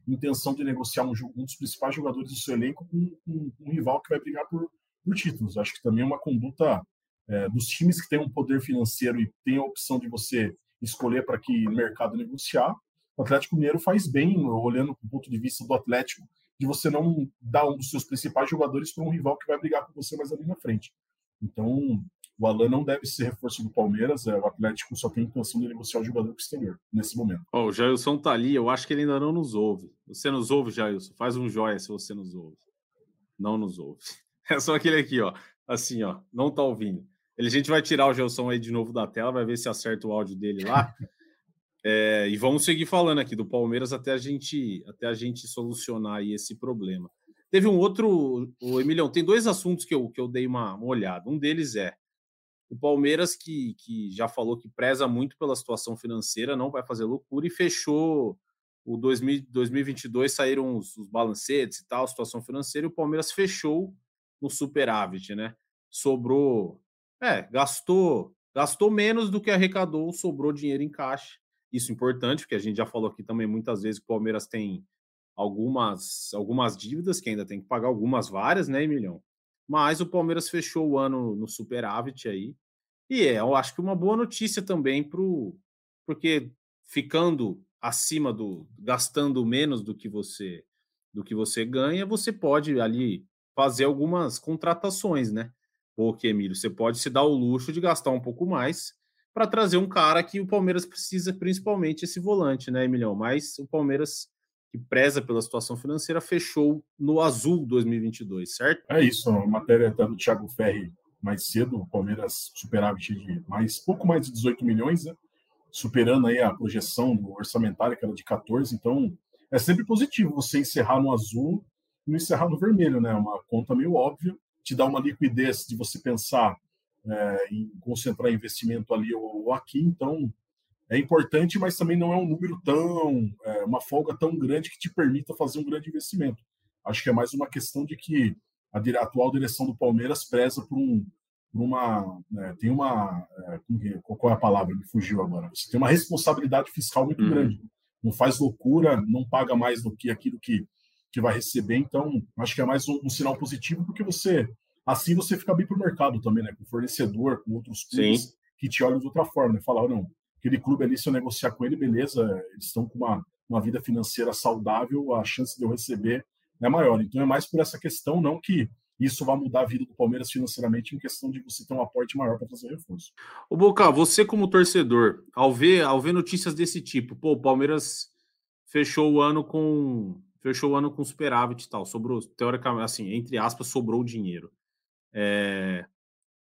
intenção de negociar um, um dos principais jogadores do seu elenco com, com, um rival que vai brigar por, por títulos. Acho que também é uma conduta é, dos times que têm um poder financeiro e tem a opção de você escolher para que mercado negociar. O Atlético Mineiro faz bem, olhando do ponto de vista do Atlético, de você não dar um dos seus principais jogadores para um rival que vai brigar com você mais ali na frente. Então, o Alan não deve ser reforço do Palmeiras, é, o Atlético só tem intenção de negociar o jogador com o exterior, nesse momento.
Oh, o Jailson tá ali, eu acho que ele ainda não nos ouve. Você nos ouve, Jailson? Faz um joia se você nos ouve. Não nos ouve. É só aquele aqui, ó. Assim, ó. Não tá ouvindo. Ele, a gente vai tirar o Gelson aí de novo da tela, vai ver se acerta o áudio dele lá. É, e vamos seguir falando aqui do Palmeiras até a gente até a gente solucionar aí esse problema. Teve um outro, o Emilhão, tem dois assuntos que eu, que eu dei uma, uma olhada. Um deles é o Palmeiras, que, que já falou que preza muito pela situação financeira, não vai fazer loucura e fechou o 2000, 2022, saíram os, os balancetes e tal, situação financeira, e o Palmeiras fechou no superávit, né? Sobrou, é, gastou, gastou menos do que arrecadou, sobrou dinheiro em caixa. Isso é importante, porque a gente já falou aqui também muitas vezes que o Palmeiras tem algumas, algumas dívidas que ainda tem que pagar, algumas várias, né, Emilhão? Mas o Palmeiras fechou o ano no superávit aí. E é, eu acho que uma boa notícia também pro porque ficando acima do gastando menos do que você do que você ganha, você pode ali fazer algumas contratações, né? Porque, Emílio, você pode se dar o luxo de gastar um pouco mais para trazer um cara que o Palmeiras precisa, principalmente esse volante, né, Emilhão? Mas o Palmeiras que preza pela situação financeira, fechou no azul 2022, certo?
É isso, a matéria até do Thiago Ferri mais cedo, o Palmeiras superávit de mais, pouco mais de 18 milhões, né? superando aí a projeção do orçamentário, que era de 14, então é sempre positivo você encerrar no azul e não encerrar no vermelho, né? Uma conta meio óbvia, te dá uma liquidez de você pensar é, em concentrar investimento ali ou aqui, então é importante, mas também não é um número tão, é, uma folga tão grande que te permita fazer um grande investimento. Acho que é mais uma questão de que a, atual direção do Palmeiras preza por, um, por uma, né, tem uma, é, qual é a palavra? Me fugiu agora. Você tem uma responsabilidade fiscal muito uhum. grande. Não faz loucura, não paga mais do que aquilo que, que vai receber. Então, acho que é mais um, um sinal positivo, porque você, assim você fica bem para o mercado também, né? Com fornecedor, com outros clubes que te olham de outra forma, né? Falar, não, aquele clube ali, se eu negociar com ele, beleza, eles estão com uma, uma vida financeira saudável, a chance de eu receber é maior. Então é mais por essa questão, não que isso vai mudar a vida do Palmeiras financeiramente em questão de você ter um aporte maior para fazer reforço.
O Boca, você como torcedor, ao ver, ao ver notícias desse tipo, pô, o Palmeiras fechou o ano com fechou o ano com superávit e tal, sobrou teoricamente assim, entre aspas, sobrou dinheiro. É,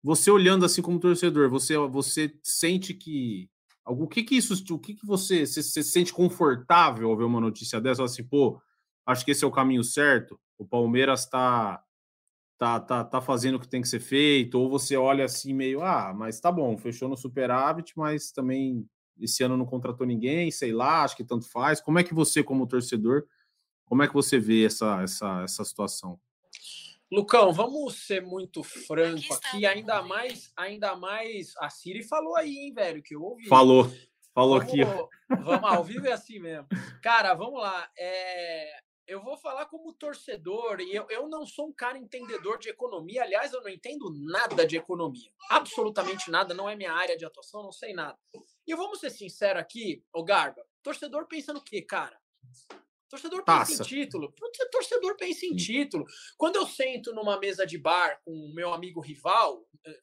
você olhando assim como torcedor, você você sente que o que que isso, o que que você, você, você se sente confortável ao ver uma notícia dessa? Assim, pô, acho que esse é o caminho certo. O Palmeiras está tá, tá, tá fazendo o que tem que ser feito, ou você olha assim meio, ah, mas tá bom, fechou no superávit, mas também esse ano não contratou ninguém, sei lá, acho que tanto faz. Como é que você, como torcedor, como é que você vê essa, essa, essa situação?
Lucão, vamos ser muito franco aqui, ainda mais, ainda mais. A Siri falou aí, hein, velho, que eu ouvi.
Falou, falou
vamos,
aqui.
Vamos, ao vivo é assim mesmo. Cara, vamos lá. É, eu vou falar como torcedor, e eu, eu não sou um cara entendedor de economia. Aliás, eu não entendo nada de economia. Absolutamente nada, não é minha área de atuação, não sei nada. E vamos ser sinceros aqui, ô Garba, torcedor pensa no quê, cara? Torcedor pensa em título. Torcedor pensa em título. Quando eu sento numa mesa de bar com o meu amigo rival, eh,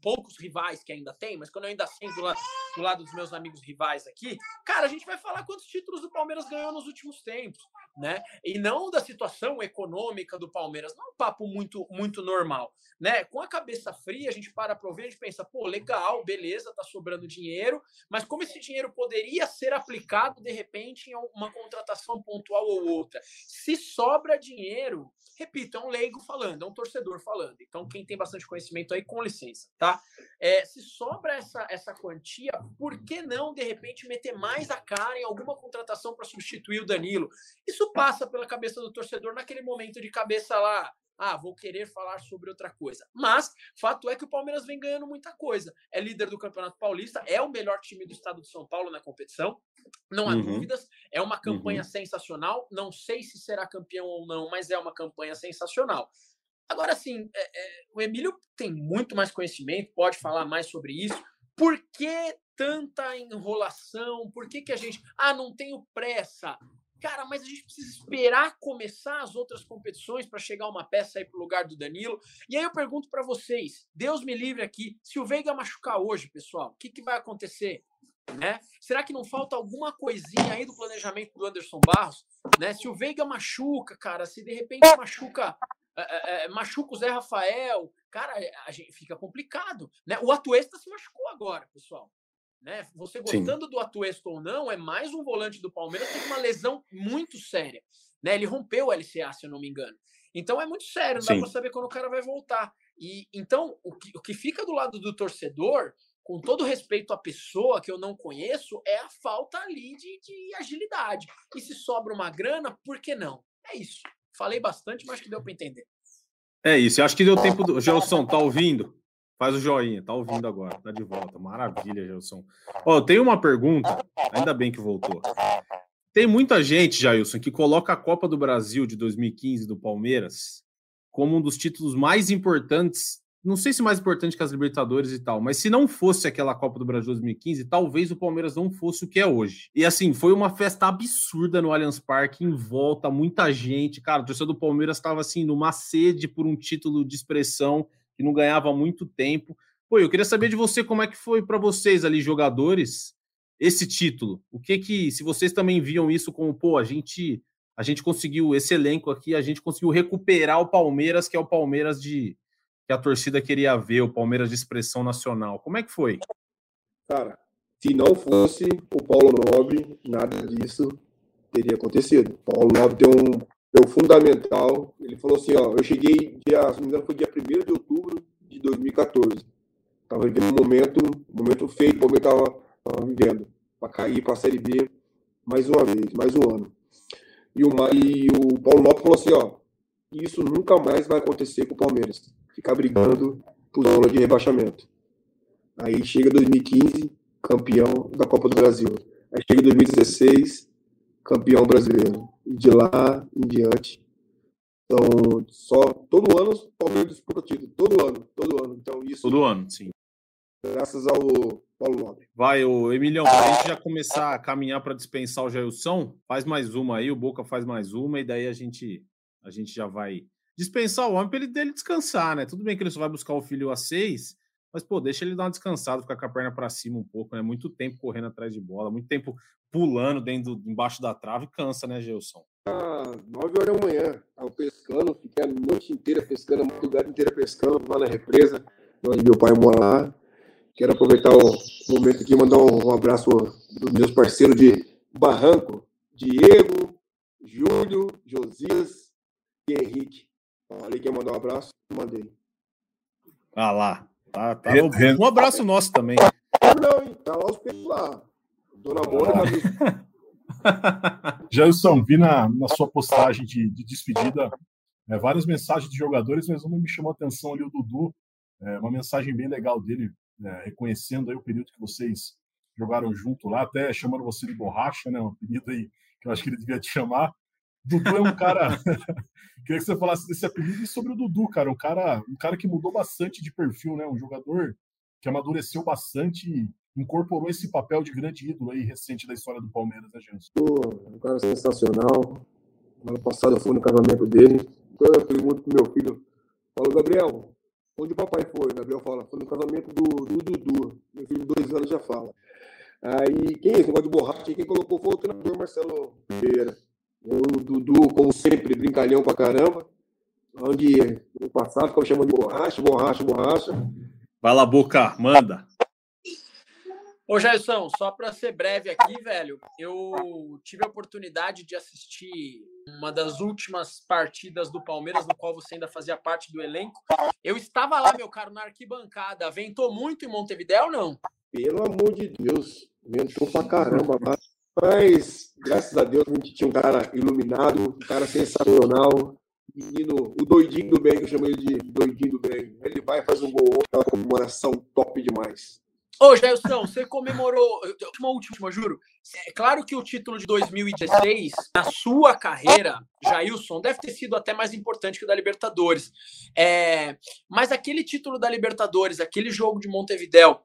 poucos rivais que ainda tem, mas quando eu ainda sento do do lado dos meus amigos rivais aqui, cara, a gente vai falar quantos títulos o Palmeiras ganhou nos últimos tempos, né? E não da situação econômica do Palmeiras, não é um papo muito muito normal, né? Com a cabeça fria, a gente para para a gente pensa, pô, legal, beleza, tá sobrando dinheiro, mas como esse dinheiro poderia ser aplicado de repente em uma contratação pontual ou outra? Se sobra dinheiro, repito, é um leigo falando, é um torcedor falando. Então, quem tem bastante conhecimento aí, com licença, tá? É, se sobra essa, essa quantia, por que não, de repente, meter mais a cara em alguma contratação para substituir o Danilo? Isso passa pela cabeça do torcedor naquele momento de cabeça lá, ah, vou querer falar sobre outra coisa. Mas, fato é que o Palmeiras vem ganhando muita coisa. É líder do Campeonato Paulista, é o melhor time do estado de São Paulo na competição, não há uhum. dúvidas. É uma campanha uhum. sensacional. Não sei se será campeão ou não, mas é uma campanha sensacional. Agora, sim, é, é, o Emílio tem muito mais conhecimento, pode falar mais sobre isso. Por que tanta enrolação? Por que, que a gente. Ah, não tenho pressa. Cara, mas a gente precisa esperar começar as outras competições para chegar uma peça aí para o lugar do Danilo. E aí eu pergunto para vocês: Deus me livre aqui, se o Veiga machucar hoje, pessoal, o que, que vai acontecer? Né? Será que não falta alguma coisinha aí do planejamento do Anderson Barros? Né? Se o Veiga machuca, cara, se de repente machuca é, é, machuca o Zé Rafael, cara, a gente fica complicado. Né? O Atuesta se machucou agora, pessoal. Né? Você gostando Sim. do Atuesto ou não, é mais um volante do Palmeiras que tem uma lesão muito séria. Né? Ele rompeu o LCA, se eu não me engano. Então é muito sério, não dá para saber quando o cara vai voltar. E então o que, o que fica do lado do torcedor, com todo respeito à pessoa que eu não conheço, é a falta ali de, de agilidade. E se sobra uma grana, por que não? É isso. Falei bastante, mas acho que deu para entender.
É isso. Eu acho que deu tempo do. Gelson, tá ouvindo? Faz o joinha, tá ouvindo agora, tá de volta. Maravilha, Gelson. Ó, tem uma pergunta, ainda bem que voltou. Tem muita gente, Jailson, que coloca a Copa do Brasil de 2015 do Palmeiras como um dos títulos mais importantes não sei se mais importante que as Libertadores e tal, mas se não fosse aquela Copa do Brasil 2015, talvez o Palmeiras não fosse o que é hoje. E assim, foi uma festa absurda no Allianz Parque, em volta, muita gente. Cara, o torcedor do Palmeiras estava assim, numa sede por um título de expressão que não ganhava muito tempo. Pô, eu queria saber de você como é que foi para vocês ali, jogadores, esse título. O que que, se vocês também viam isso como, pô, a gente, a gente conseguiu esse elenco aqui, a gente conseguiu recuperar o Palmeiras, que é o Palmeiras de que a torcida queria ver, o Palmeiras de expressão nacional. Como é que foi?
Cara, se não fosse o Paulo Nobre, nada disso teria acontecido. O Paulo Nobre tem um, um fundamental. Ele falou assim: ó, eu cheguei, dia, se não me engano, foi dia 1 de outubro de 2014. Estava vivendo um momento, um momento feio que o Palmeiras estava vivendo, para cair para a Série B mais uma vez, mais um ano. E o, e o Paulo Nobre falou assim: ó, isso nunca mais vai acontecer com o Palmeiras ficar brigando por zona de rebaixamento. Aí chega 2015, campeão da Copa do Brasil. Aí chega 2016, campeão brasileiro. E de lá em diante. Então, só todo ano o Palmeiras disputa título. Todo ano, todo ano. Então, isso.
Todo ano, sim.
Graças ao Paulo Nobre.
Vai, o Emilhão, para a gente já começar a caminhar para dispensar o Jailson, faz mais uma aí, o Boca faz mais uma, e daí a gente, a gente já vai dispensar o homem para ele dele descansar, né? Tudo bem que ele só vai buscar o filho a seis, mas pô, deixa ele dar uma descansada, ficar com a perna para cima um pouco, né? Muito tempo correndo atrás de bola, muito tempo pulando dentro, embaixo da trave, cansa, né, Gelson?
Ah, 9 horas da manhã, tava pescando, fiquei a noite inteira pescando, a madrugada inteira pescando, lá na represa, onde meu pai mora lá. Quero aproveitar o momento aqui e mandar um abraço dos meus parceiros de Barranco, Diego, Júlio, Josias e Henrique. Ali quer mandar um abraço? Mandei.
Ah lá. Tá, tá. Um abraço nosso também.
Não, tá lá os peitos lá. Dona Mônica.
Gelson, vi na, na sua postagem de, de despedida é, várias mensagens de jogadores, mas uma me chamou a atenção ali, o Dudu. É, uma mensagem bem legal dele, é, reconhecendo aí o período que vocês jogaram junto lá, até chamando você de borracha, né? Um apelido aí que eu acho que ele devia te chamar. Dudu é um cara. Queria que você falasse desse apelido e sobre o Dudu, cara. Um cara, um cara que mudou bastante de perfil, né? Um jogador que amadureceu bastante incorporou esse papel de grande ídolo aí recente da história do Palmeiras, né, Gilson?
Um cara sensacional. Ano passado eu fui no casamento dele. Então eu pergunto pro meu filho, falo, Gabriel, onde o papai foi? O Gabriel fala, foi no casamento do, do Dudu. Meu filho de dois anos já fala. Aí, quem é esse negócio de borracha? Quem colocou foi o treinador Marcelo Pereira. O Dudu, como sempre, brincalhão pra caramba. Onde no passado ficava chamando de borracha, borracha, borracha.
Vai lá, Boca, manda.
Ô, Jailson, só para ser breve aqui, velho, eu tive a oportunidade de assistir uma das últimas partidas do Palmeiras, no qual você ainda fazia parte do elenco. Eu estava lá, meu caro, na arquibancada. Ventou muito em Montevidéu ou não?
Pelo amor de Deus, ventou pra caramba lá. Mas, graças a Deus, a gente tinha um cara iluminado, um cara sensacional. Menino, o doidinho do bem, eu chamo ele de doidinho do bem. Ele vai faz um gol, aquela comemoração top demais.
Ô, Jailson, você comemorou. Uma última, juro. É claro que o título de 2016, na sua carreira, Jailson, deve ter sido até mais importante que o da Libertadores. É, mas aquele título da Libertadores, aquele jogo de Montevidéu,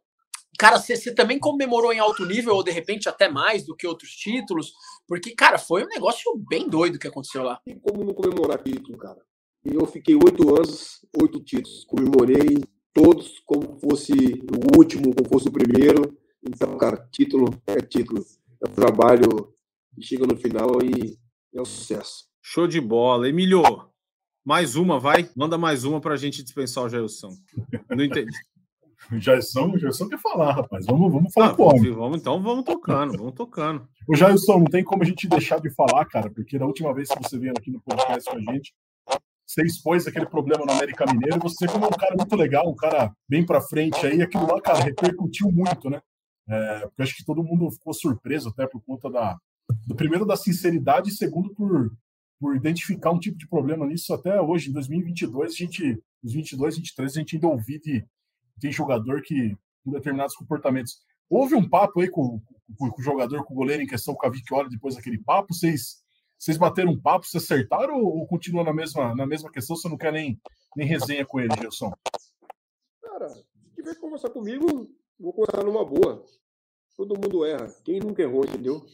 cara, você, você, também comemorou em alto nível, ou de repente até mais do que outros títulos? Porque, cara, foi um negócio bem doido que aconteceu lá.
E como não comemorar título, cara? Eu fiquei oito anos, oito títulos. Comemorei todos como fosse o último, como fosse o primeiro. Então, cara, título é título. É um trabalho que chega no final e é um sucesso.
Show de bola. Emilio, mais uma, vai. Manda mais uma para a gente dispensar o Jailson. Não entendi.
Jailson, o Jailson quer falar, rapaz. Vamos, vamos falar ah,
vamos, vamos, Então vamos tocando, vamos tocando.
O Jailson, não tem como a gente deixar de falar, cara, porque da última vez que você veio aqui no podcast com a gente, você expôs aquele problema no América Mineiro e você, como é um cara muito legal, um cara bem para frente aí, aquilo lá, cara, repercutiu muito, né? É, porque acho que todo mundo ficou surpreso até por conta da, do primeiro da sinceridade e segundo por, por identificar um tipo de problema nisso até hoje, em 2022, a gente, nos 22, 23, a gente ainda ouvi de tem jogador que com determinados comportamentos. Houve um papo aí com, com, com o jogador, com o goleiro em questão, com a Victoria, depois daquele papo, vocês vocês bateram um papo, se acertaram ou, ou continua na mesma, na mesma questão? Você não quer nem, nem resenha com ele, Gilson?
Cara, se tiver que conversar comigo, vou conversar numa boa. Todo mundo erra. Quem nunca errou, entendeu?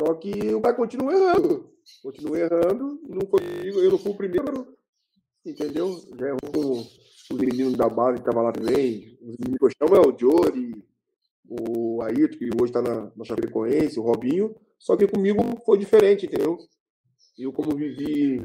Só que o cara continua errando. Continua errando. Não foi, eu não fui o primeiro, entendeu? Já errou com os meninos da base que estavam lá também. Os meninos que eu chamo é o Jory, o Ayrton, que hoje está na, na Chapecoense, o Robinho. Só que comigo foi diferente, entendeu? Eu, como vivi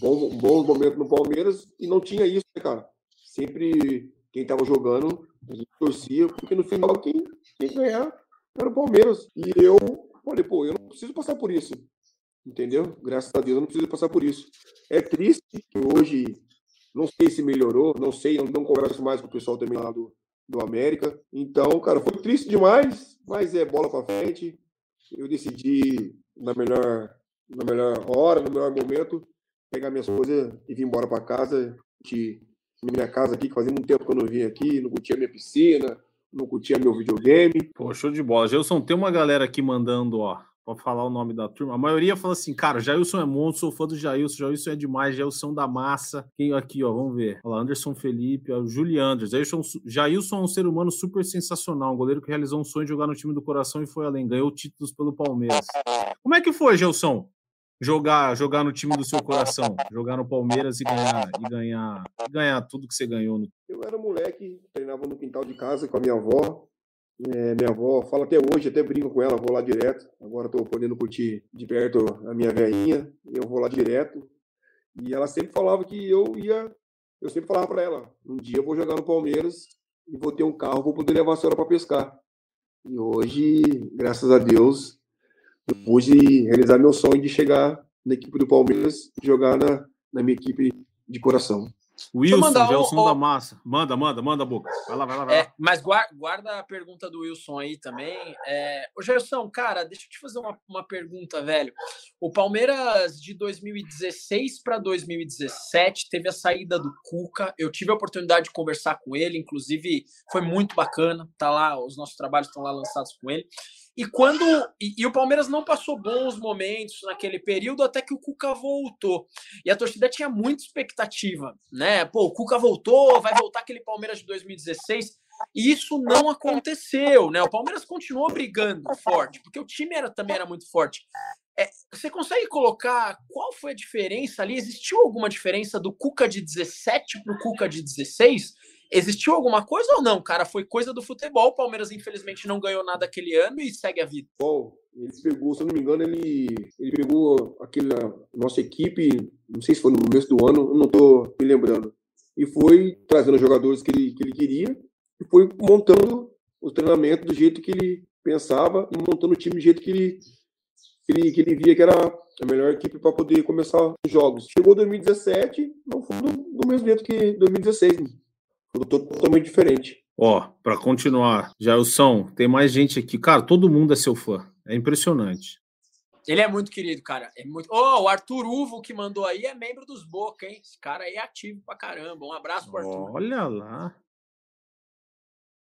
bons, bons momentos no Palmeiras, e não tinha isso, né, cara? Sempre quem estava jogando, a gente torcia, porque no final quem, quem ganhar era o Palmeiras. E eu falei, pô, eu não preciso passar por isso. Entendeu? Graças a Deus eu não preciso passar por isso. É triste que hoje, não sei se melhorou, não sei, eu não converso mais com o pessoal também lá do, do América. Então, cara, foi triste demais, mas é bola para frente eu decidi, na melhor, na melhor hora, no melhor momento, pegar minhas coisas e vir embora para casa. De minha casa aqui, que fazia muito tempo que eu não vim aqui, não curtia minha piscina, não curtia meu videogame.
Pô, show de bola. Gelson, tem uma galera aqui mandando, ó, para falar o nome da turma. A maioria fala assim, cara, Jailson é monstro, sou fã do Jailson, Jailson é demais, Jailson da massa. Quem aqui, ó, vamos ver. Olha lá, Anderson Felipe, ó, Juliandres. Jailson, Jailson é um ser humano super sensacional, um goleiro que realizou um sonho de jogar no time do coração e foi além, ganhou títulos pelo Palmeiras. Como é que foi, Gelson? Jogar, jogar no time do seu coração, jogar no Palmeiras e ganhar, e ganhar, ganhar tudo que você ganhou. No...
Eu era moleque, treinava no quintal de casa com a minha avó, é, minha avó fala até hoje, até brinco com ela, vou lá direto. Agora estou podendo curtir de perto a minha velhinha, eu vou lá direto. E ela sempre falava que eu ia, eu sempre falava para ela, um dia eu vou jogar no Palmeiras e vou ter um carro, vou poder levar a senhora para pescar. E hoje, graças a Deus, eu pude realizar meu sonho de chegar na equipe do Palmeiras e jogar na, na minha equipe de coração.
Wilson, Gelson um, da Massa. Manda, manda, manda, Boca. Vai lá, vai lá. Vai
é, lá. mas guarda, guarda, a pergunta do Wilson aí também. É, ô, Gerson, cara, deixa eu te fazer uma, uma pergunta, velho. O Palmeiras de 2016 para 2017 teve a saída do Cuca. Eu tive a oportunidade de conversar com ele, inclusive foi muito bacana. Tá lá, os nossos trabalhos estão lá lançados com ele. E quando. E, e, o Palmeiras não passou bons momentos naquele período até que o Cuca voltou. E a torcida tinha muita expectativa, né? Pô, o Cuca voltou, vai voltar aquele Palmeiras de 2016. E isso não aconteceu, né? O Palmeiras continuou brigando forte, porque o time era, também era muito forte. É, você consegue colocar qual foi a diferença ali? Existiu alguma diferença do Cuca de 17 para o Cuca de 16? Existiu alguma coisa ou não, cara? Foi coisa do futebol. O Palmeiras, infelizmente, não ganhou nada aquele ano e segue a vida.
Bom, ele pegou, se eu não me engano, ele, ele pegou aquela nossa equipe, não sei se foi no começo do ano, não estou me lembrando. E foi trazendo jogadores que ele, que ele queria e foi montando o treinamento do jeito que ele pensava e montando o time do jeito que ele, que ele, que ele via que era a melhor equipe para poder começar os jogos. Chegou 2017, não foi do mesmo jeito que 2016. Né? totalmente diferente.
Ó, para continuar, Jailson, tem mais gente aqui. Cara, todo mundo é seu fã. É impressionante.
Ele é muito querido, cara. É muito. Oh, o Arthur Uvo que mandou aí é membro dos Boca, hein? Esse cara aí é ativo pra caramba. Um abraço pro Arthur.
Olha lá.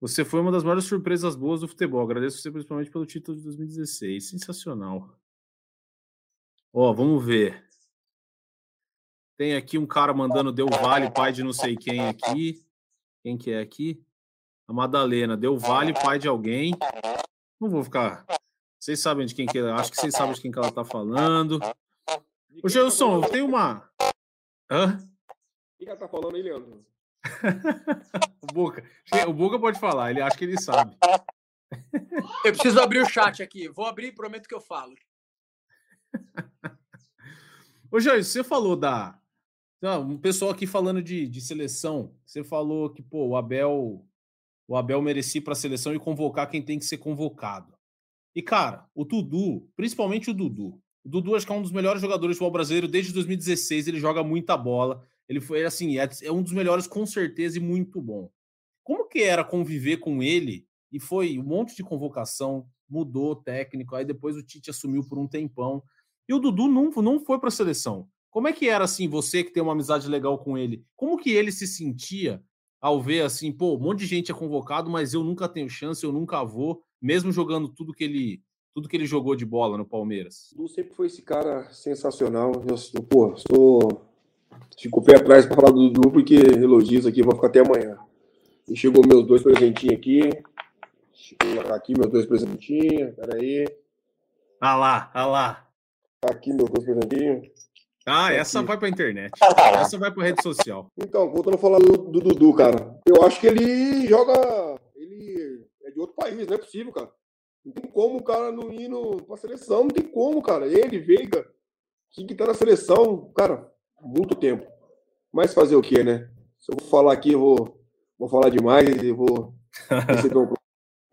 Você foi uma das maiores surpresas boas do futebol. Agradeço você principalmente pelo título de 2016. Sensacional. Ó, vamos ver. Tem aqui um cara mandando Deu Vale, pai de não sei quem aqui. Quem que é aqui? A Madalena. Deu vale, pai de alguém. Não vou ficar. Vocês sabem de quem que é. Acho que vocês sabem de quem que ela tá falando. Ô, Gelson, eu tenho uma.
Hã? O que ela tá falando aí, Leandro?
o Boca. O Boca pode falar, ele acha que ele sabe.
Eu preciso abrir o chat aqui. Vou abrir e prometo que eu falo.
Ô, Jair, você falou da, não, um pessoal aqui falando de, de seleção. Você falou que pô, o Abel o Abel merecia para a seleção e convocar quem tem que ser convocado. E cara, o Dudu, principalmente o Dudu. O Dudu acho que é um dos melhores jogadores do futebol brasileiro desde 2016. Ele joga muita bola. Ele foi assim, é, é um dos melhores com certeza e muito bom. Como que era conviver com ele? E foi um monte de convocação, mudou o técnico, aí depois o Tite assumiu por um tempão. E o Dudu não, não foi para a seleção. Como é que era assim, você que tem uma amizade legal com ele? Como que ele se sentia ao ver assim, pô, um monte de gente é convocado, mas eu nunca tenho chance, eu nunca vou, mesmo jogando tudo que ele tudo que ele jogou de bola no Palmeiras?
Du sempre foi esse cara sensacional. Eu, pô, sou fico pé atrás para falar do Dudu porque elogios aqui vão ficar até amanhã. E chegou meus dois presentinhos aqui. Aqui meus dois presentinhos. Peraí.
Ah lá, ah lá.
Aqui meus dois presentinhos.
Ah, essa vai pra internet. Essa vai pra rede social.
Então, voltando a falar do, do Dudu, cara. Eu acho que ele joga. Ele é de outro país, não é possível, cara. Não tem como o cara não ir no, pra seleção, não tem como, cara. Ele, Veiga, tinha que estar tá na seleção, cara, muito tempo. Mas fazer o quê, né? Se eu vou falar aqui, eu vou, vou falar demais e vou receber um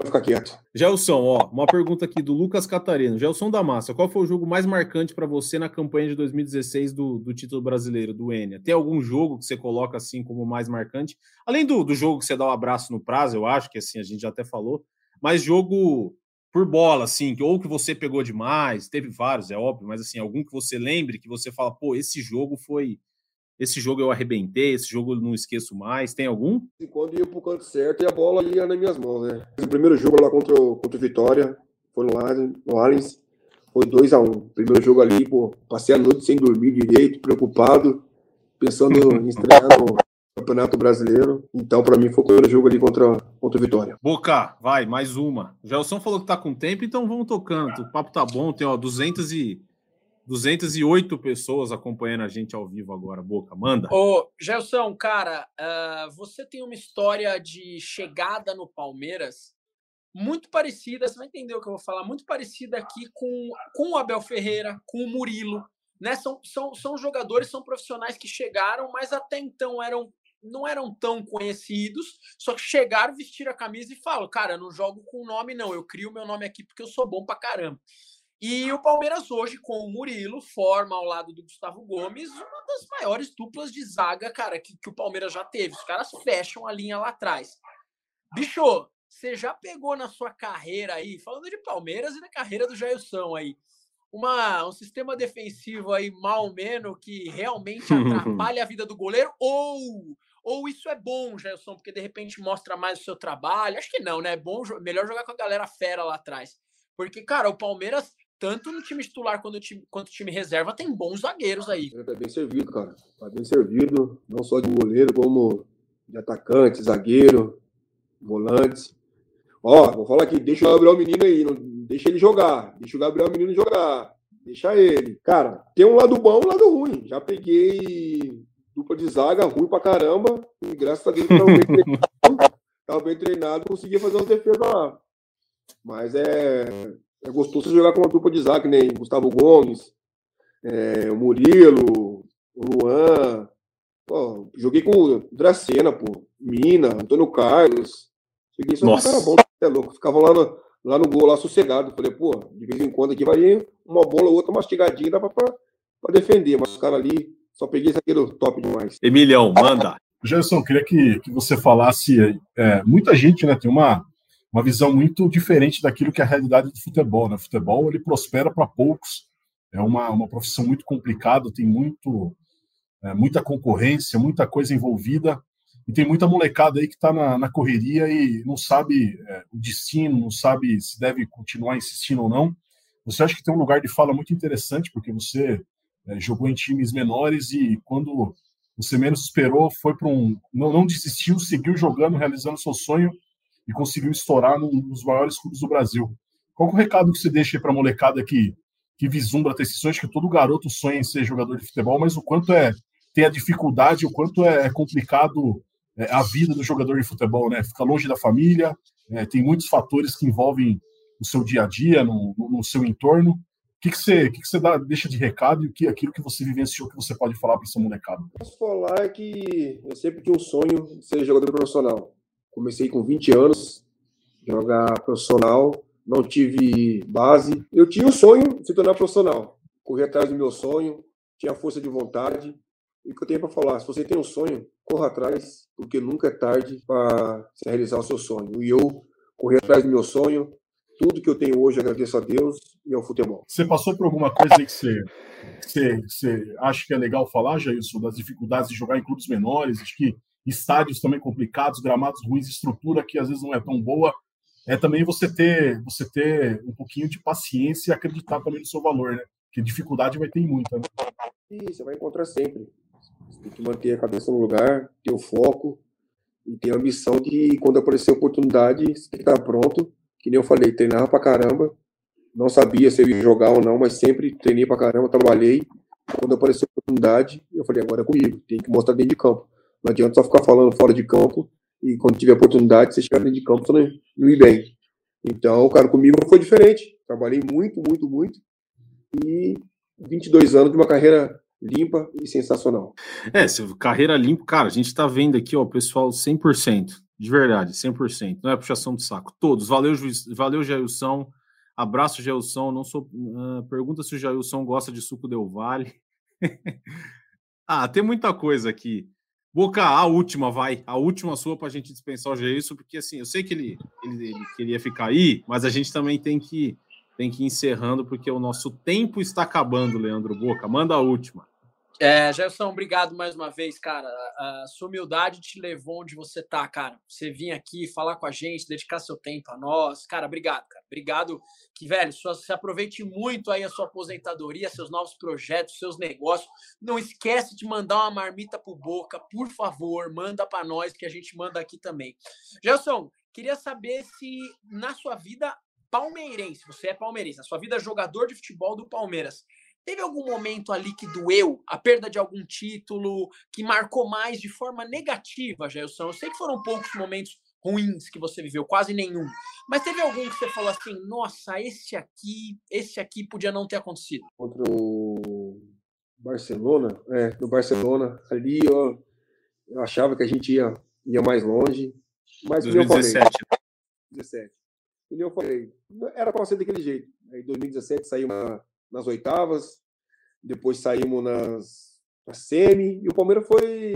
ficar quieto.
Gelson, ó, uma pergunta aqui do Lucas Catarino. Gelson da Massa, qual foi o jogo mais marcante para você na campanha de 2016 do, do título brasileiro, do Enia? Tem algum jogo que você coloca assim como mais marcante? Além do, do jogo que você dá o um abraço no prazo, eu acho que assim, a gente já até falou, mas jogo por bola, assim, ou que você pegou demais, teve vários, é óbvio, mas assim, algum que você lembre, que você fala, pô, esse jogo foi esse jogo eu arrebentei, esse jogo eu não esqueço mais. Tem algum?
Quando ia pro canto certo e a bola ia nas minhas mãos, né? O primeiro jogo lá contra o, contra o Vitória, foi no, no Allianz, foi 2 a 1 um. Primeiro jogo ali, pô, passei a noite sem dormir direito, preocupado, pensando em estrear no Campeonato Brasileiro. Então, para mim, foi o primeiro jogo ali contra, contra o Vitória.
Boca, vai, mais uma. O Gelson falou que tá com tempo, então vamos tocando. O papo tá bom, tem ó, 200 e 208 pessoas acompanhando a gente ao vivo agora. Boca, manda.
Ô, Gelson, cara, uh, você tem uma história de chegada no Palmeiras muito parecida, você vai entender o que eu vou falar, muito parecida aqui com, com o Abel Ferreira, com o Murilo. Né? São, são, são jogadores, são profissionais que chegaram, mas até então eram não eram tão conhecidos, só que chegaram, vestiram a camisa e falam, cara, não jogo com nome não, eu crio meu nome aqui porque eu sou bom pra caramba. E o Palmeiras hoje, com o Murilo, forma ao lado do Gustavo Gomes uma das maiores duplas de zaga, cara, que, que o Palmeiras já teve. Os caras fecham a linha lá atrás. Bicho, você já pegou na sua carreira aí, falando de Palmeiras e da carreira do Jailson aí, uma, um sistema defensivo aí mal menos que realmente atrapalha a vida do goleiro? Ou, ou isso é bom, Jailson, porque de repente mostra mais o seu trabalho? Acho que não, né? É bom, melhor jogar com a galera fera lá atrás. Porque, cara, o Palmeiras tanto no time titular quanto no time, quanto time reserva, tem bons zagueiros aí.
Tá bem servido, cara. Tá bem servido, não só de goleiro, como de atacante, zagueiro. volantes. Ó, vou falar aqui, deixa o Gabriel Menino aí, não, deixa ele jogar, deixa o Gabriel Menino jogar, deixa ele. Cara, tem um lado bom e um lado ruim. Já peguei dupla de zaga ruim pra caramba, e graças a Deus tava bem treinado, tava bem treinado conseguia fazer umas defesas lá. Mas é, é gostoso jogar com uma dupla de zaga, nem Gustavo Gomes, é, o Murilo, o Luan. Pô, joguei com o Dracena, pô, Mina, Antônio Carlos. Cheguei só
Nossa.
cara bom, é louco. Ficavam lá no, lá no gol, lá sossegado. Falei, pô, de vez em quando aqui vai ir uma bola ou outra mastigadinha, dá pra, pra, pra defender. Mas os caras ali, só peguei esse aquele top demais.
Emilhão, manda.
Gerson, queria que, que você falasse. é, muita gente né, tem uma, uma visão muito diferente daquilo que é a realidade do futebol. Né? O futebol ele prospera para poucos, é uma, uma profissão muito complicada, tem muito, é, muita concorrência, muita coisa envolvida, e tem muita molecada aí que está na, na correria e não sabe é, o destino, não sabe se deve continuar insistindo ou não. Você acha que tem um lugar de fala muito interessante, porque você é, jogou em times menores e quando você menos esperou, foi para um. Não, não desistiu, seguiu jogando, realizando seu sonho e conseguiu estourar num dos maiores clubes do Brasil. Qual é o recado que você deixa para a molecada que, que vislumbra ter esse sonho? Acho que todo garoto sonha em ser jogador de futebol, mas o quanto é tem a dificuldade, o quanto é complicado é, a vida do jogador de futebol, né? Fica longe da família, é, tem muitos fatores que envolvem o seu dia a dia, no, no, seu entorno. O que, que você, que, que você dá, deixa de recado e o que aquilo que você vivenciou que você pode falar para essa molecada?
Posso falar que eu sempre tinha um sonho de ser jogador profissional. Comecei com 20 anos, jogar profissional, não tive base. Eu tinha o sonho de se tornar profissional, correr atrás do meu sonho, tinha força de vontade. E o que eu tenho para falar, se você tem um sonho, corra atrás, porque nunca é tarde para realizar o seu sonho. E eu corri atrás do meu sonho, tudo que eu tenho hoje agradeço a Deus e ao futebol.
Você passou por alguma coisa que você, que você, que você acha que é legal falar, Jailson, das dificuldades de jogar em clubes menores? Acho que estádios também complicados, gramados ruins, estrutura que às vezes não é tão boa. É também você ter, você ter um pouquinho de paciência e acreditar também no seu valor, né? Porque dificuldade vai ter muita, né?
E você vai encontrar sempre. Você tem que manter a cabeça no lugar, ter o foco e ter a missão de, quando aparecer oportunidade, você tem que estar pronto. Que nem eu falei, treinava pra caramba. Não sabia se eu ia jogar ou não, mas sempre treinei pra caramba, trabalhei. Quando apareceu oportunidade, eu falei, agora é comigo, tem que mostrar dentro de campo. Não adianta só ficar falando fora de campo e quando tiver oportunidade, você chegar dentro de campo, você não, ir bem. Então, cara, comigo foi diferente. Trabalhei muito, muito, muito. E 22 anos de uma carreira limpa e sensacional.
É, carreira limpa, cara, a gente tá vendo aqui, ó, o pessoal 100%, de verdade, 100%. Não é puxação de saco. Todos. Valeu, juiz, valeu, Jailson. Abraço, Jailson. Não sou, ah, pergunta se o Jailson gosta de suco Del Vale. ah, tem muita coisa aqui. Boca, a última, vai. A última sua pra gente dispensar o Jailson, porque assim, eu sei que ele, ele, ele queria ficar aí, mas a gente também tem que, tem que ir encerrando, porque o nosso tempo está acabando, Leandro Boca. Manda a última.
É, Gerson, obrigado mais uma vez, cara. A sua humildade te levou onde você tá, cara. Você vir aqui falar com a gente, dedicar seu tempo a nós. Cara, obrigado, cara. Obrigado. Que, velho, sua, você aproveite muito aí a sua aposentadoria, seus novos projetos, seus negócios. Não esquece de mandar uma marmita pro Boca, por favor. Manda para nós, que a gente manda aqui também. Gerson, queria saber se na sua vida palmeirense, você é palmeirense, na sua vida jogador de futebol do Palmeiras, Teve algum momento ali que doeu a perda de algum título, que marcou mais de forma negativa, Gelson? Eu sei que foram poucos momentos ruins que você viveu, quase nenhum. Mas teve algum que você falou assim, nossa, esse aqui, esse aqui podia não ter acontecido.
Contra o Barcelona, é, no Barcelona, ali eu, eu achava que a gente ia, ia mais longe. Mas como eu falei,
2017.
17. E nem eu falei, era para ser daquele jeito. Aí 2017 saiu na, nas oitavas, depois saímos nas, na semi, e o Palmeiras foi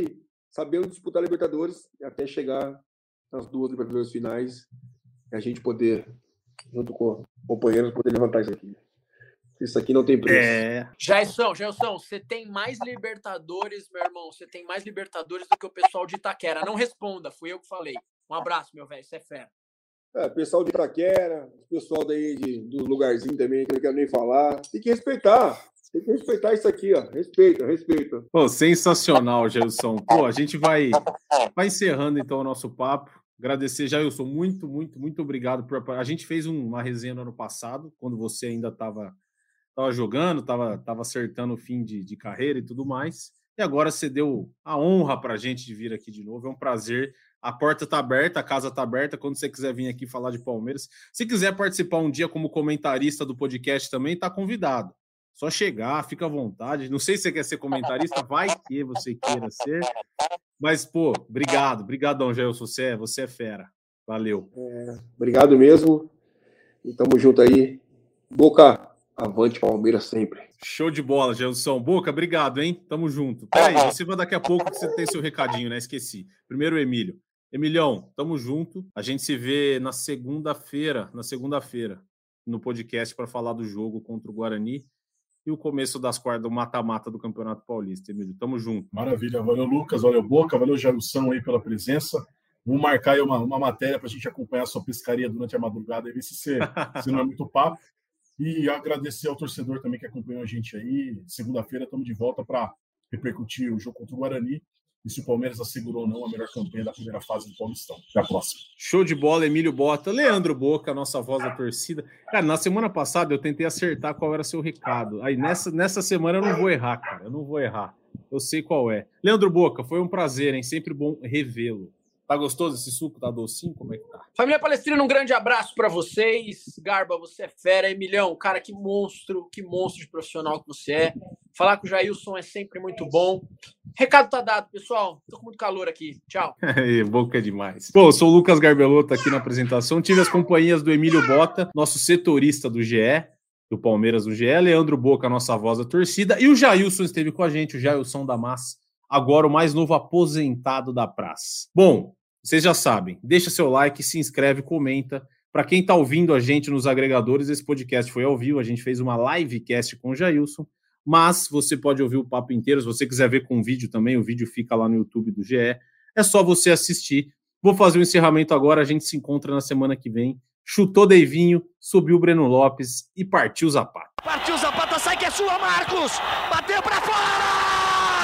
sabendo disputar a Libertadores até chegar nas duas Libertadores finais e a gente poder, junto com companheiros, poder levantar isso aqui. Isso aqui não tem preço.
É.
Jailson, Jailson, você tem mais Libertadores, meu irmão, você tem mais Libertadores do que o pessoal de Itaquera. Não responda, fui eu que falei. Um abraço, meu velho, você é fera.
É, pessoal de Itaquera, pessoal daí de, dos lugarzinhos também, que eu não quero nem falar. Tem que respeitar. Tem que respeitar isso aqui, ó. Respeita, respeita.
Pô, sensacional, Gelson. Pô, a gente vai, vai encerrando então o nosso papo. Agradecer, Jailson, muito, muito, muito obrigado. Por... A gente fez uma resenha no ano passado, quando você ainda estava tava jogando, estava tava acertando o fim de, de carreira e tudo mais. E agora você deu a honra para a gente de vir aqui de novo. É um prazer. A porta está aberta, a casa está aberta. Quando você quiser vir aqui falar de Palmeiras, se quiser participar um dia como comentarista do podcast também, está convidado. Só chegar, fica à vontade. Não sei se você quer ser comentarista, vai que você queira ser. Mas, pô, obrigado, brigadão, Gelson. Você é, você é fera. Valeu.
É, obrigado mesmo. E tamo junto aí. Boca, avante Palmeiras sempre.
Show de bola, Gelson. Boca, obrigado, hein? Tamo junto. Peraí, você vai daqui a pouco que você tem seu recadinho, né? Esqueci. Primeiro o Emílio. Emilhão, tamo junto. A gente se vê na segunda-feira, na segunda-feira, no podcast para falar do jogo contra o Guarani e o começo das quartas do mata-mata do Campeonato Paulista, Emílio. Tamo junto.
Maravilha. Valeu, Lucas. Valeu, Boca. Valeu, Jailson aí pela presença. Vamos marcar aí uma, uma matéria para a gente acompanhar a sua pescaria durante a madrugada e ver se, se não é muito papo. E agradecer ao torcedor também que acompanhou a gente aí. Segunda-feira estamos de volta para repercutir o jogo contra o Guarani e se o Palmeiras assegurou ou não a melhor campanha da primeira fase do Paulistão. Até a próxima.
Show de bola, Emílio Bota. Leandro Boca, nossa voz da torcida. Cara, na semana passada eu tentei acertar qual era seu recado. Aí nessa, nessa semana eu não vou errar, cara. Eu não vou errar. Eu sei qual é. Leandro Boca, foi um prazer, hein? Sempre bom revê-lo. Tá gostoso esse suco? Tá docinho? Como é que tá?
Família Palestrina, um grande abraço para vocês. Garba, você é fera. Emilhão, cara, que monstro, que monstro de profissional que você é. Falar com o Jailson é sempre muito bom. Recado tá dado, pessoal. Tô com muito calor aqui. Tchau.
Boca é demais. Bom, eu sou o Lucas Garbelotto aqui na apresentação. Tive as companhias do Emílio Bota, nosso setorista do GE, do Palmeiras do GE, Leandro Boca, nossa voz da torcida, e o Jailson esteve com a gente, o Jailson da Massa, agora o mais novo aposentado da praça. Bom, vocês já sabem, deixa seu like, se inscreve, comenta. Para quem está ouvindo a gente nos agregadores, esse podcast foi ao vivo, a gente fez uma livecast com o Jailson, mas você pode ouvir o papo inteiro, se você quiser ver com vídeo também, o vídeo fica lá no YouTube do GE, é só você assistir. Vou fazer o encerramento agora, a gente se encontra na semana que vem. Chutou Deivinho, subiu o Breno Lopes e partiu Zapata.
Partiu Zapata, sai que é sua, Marcos! Bateu para fora!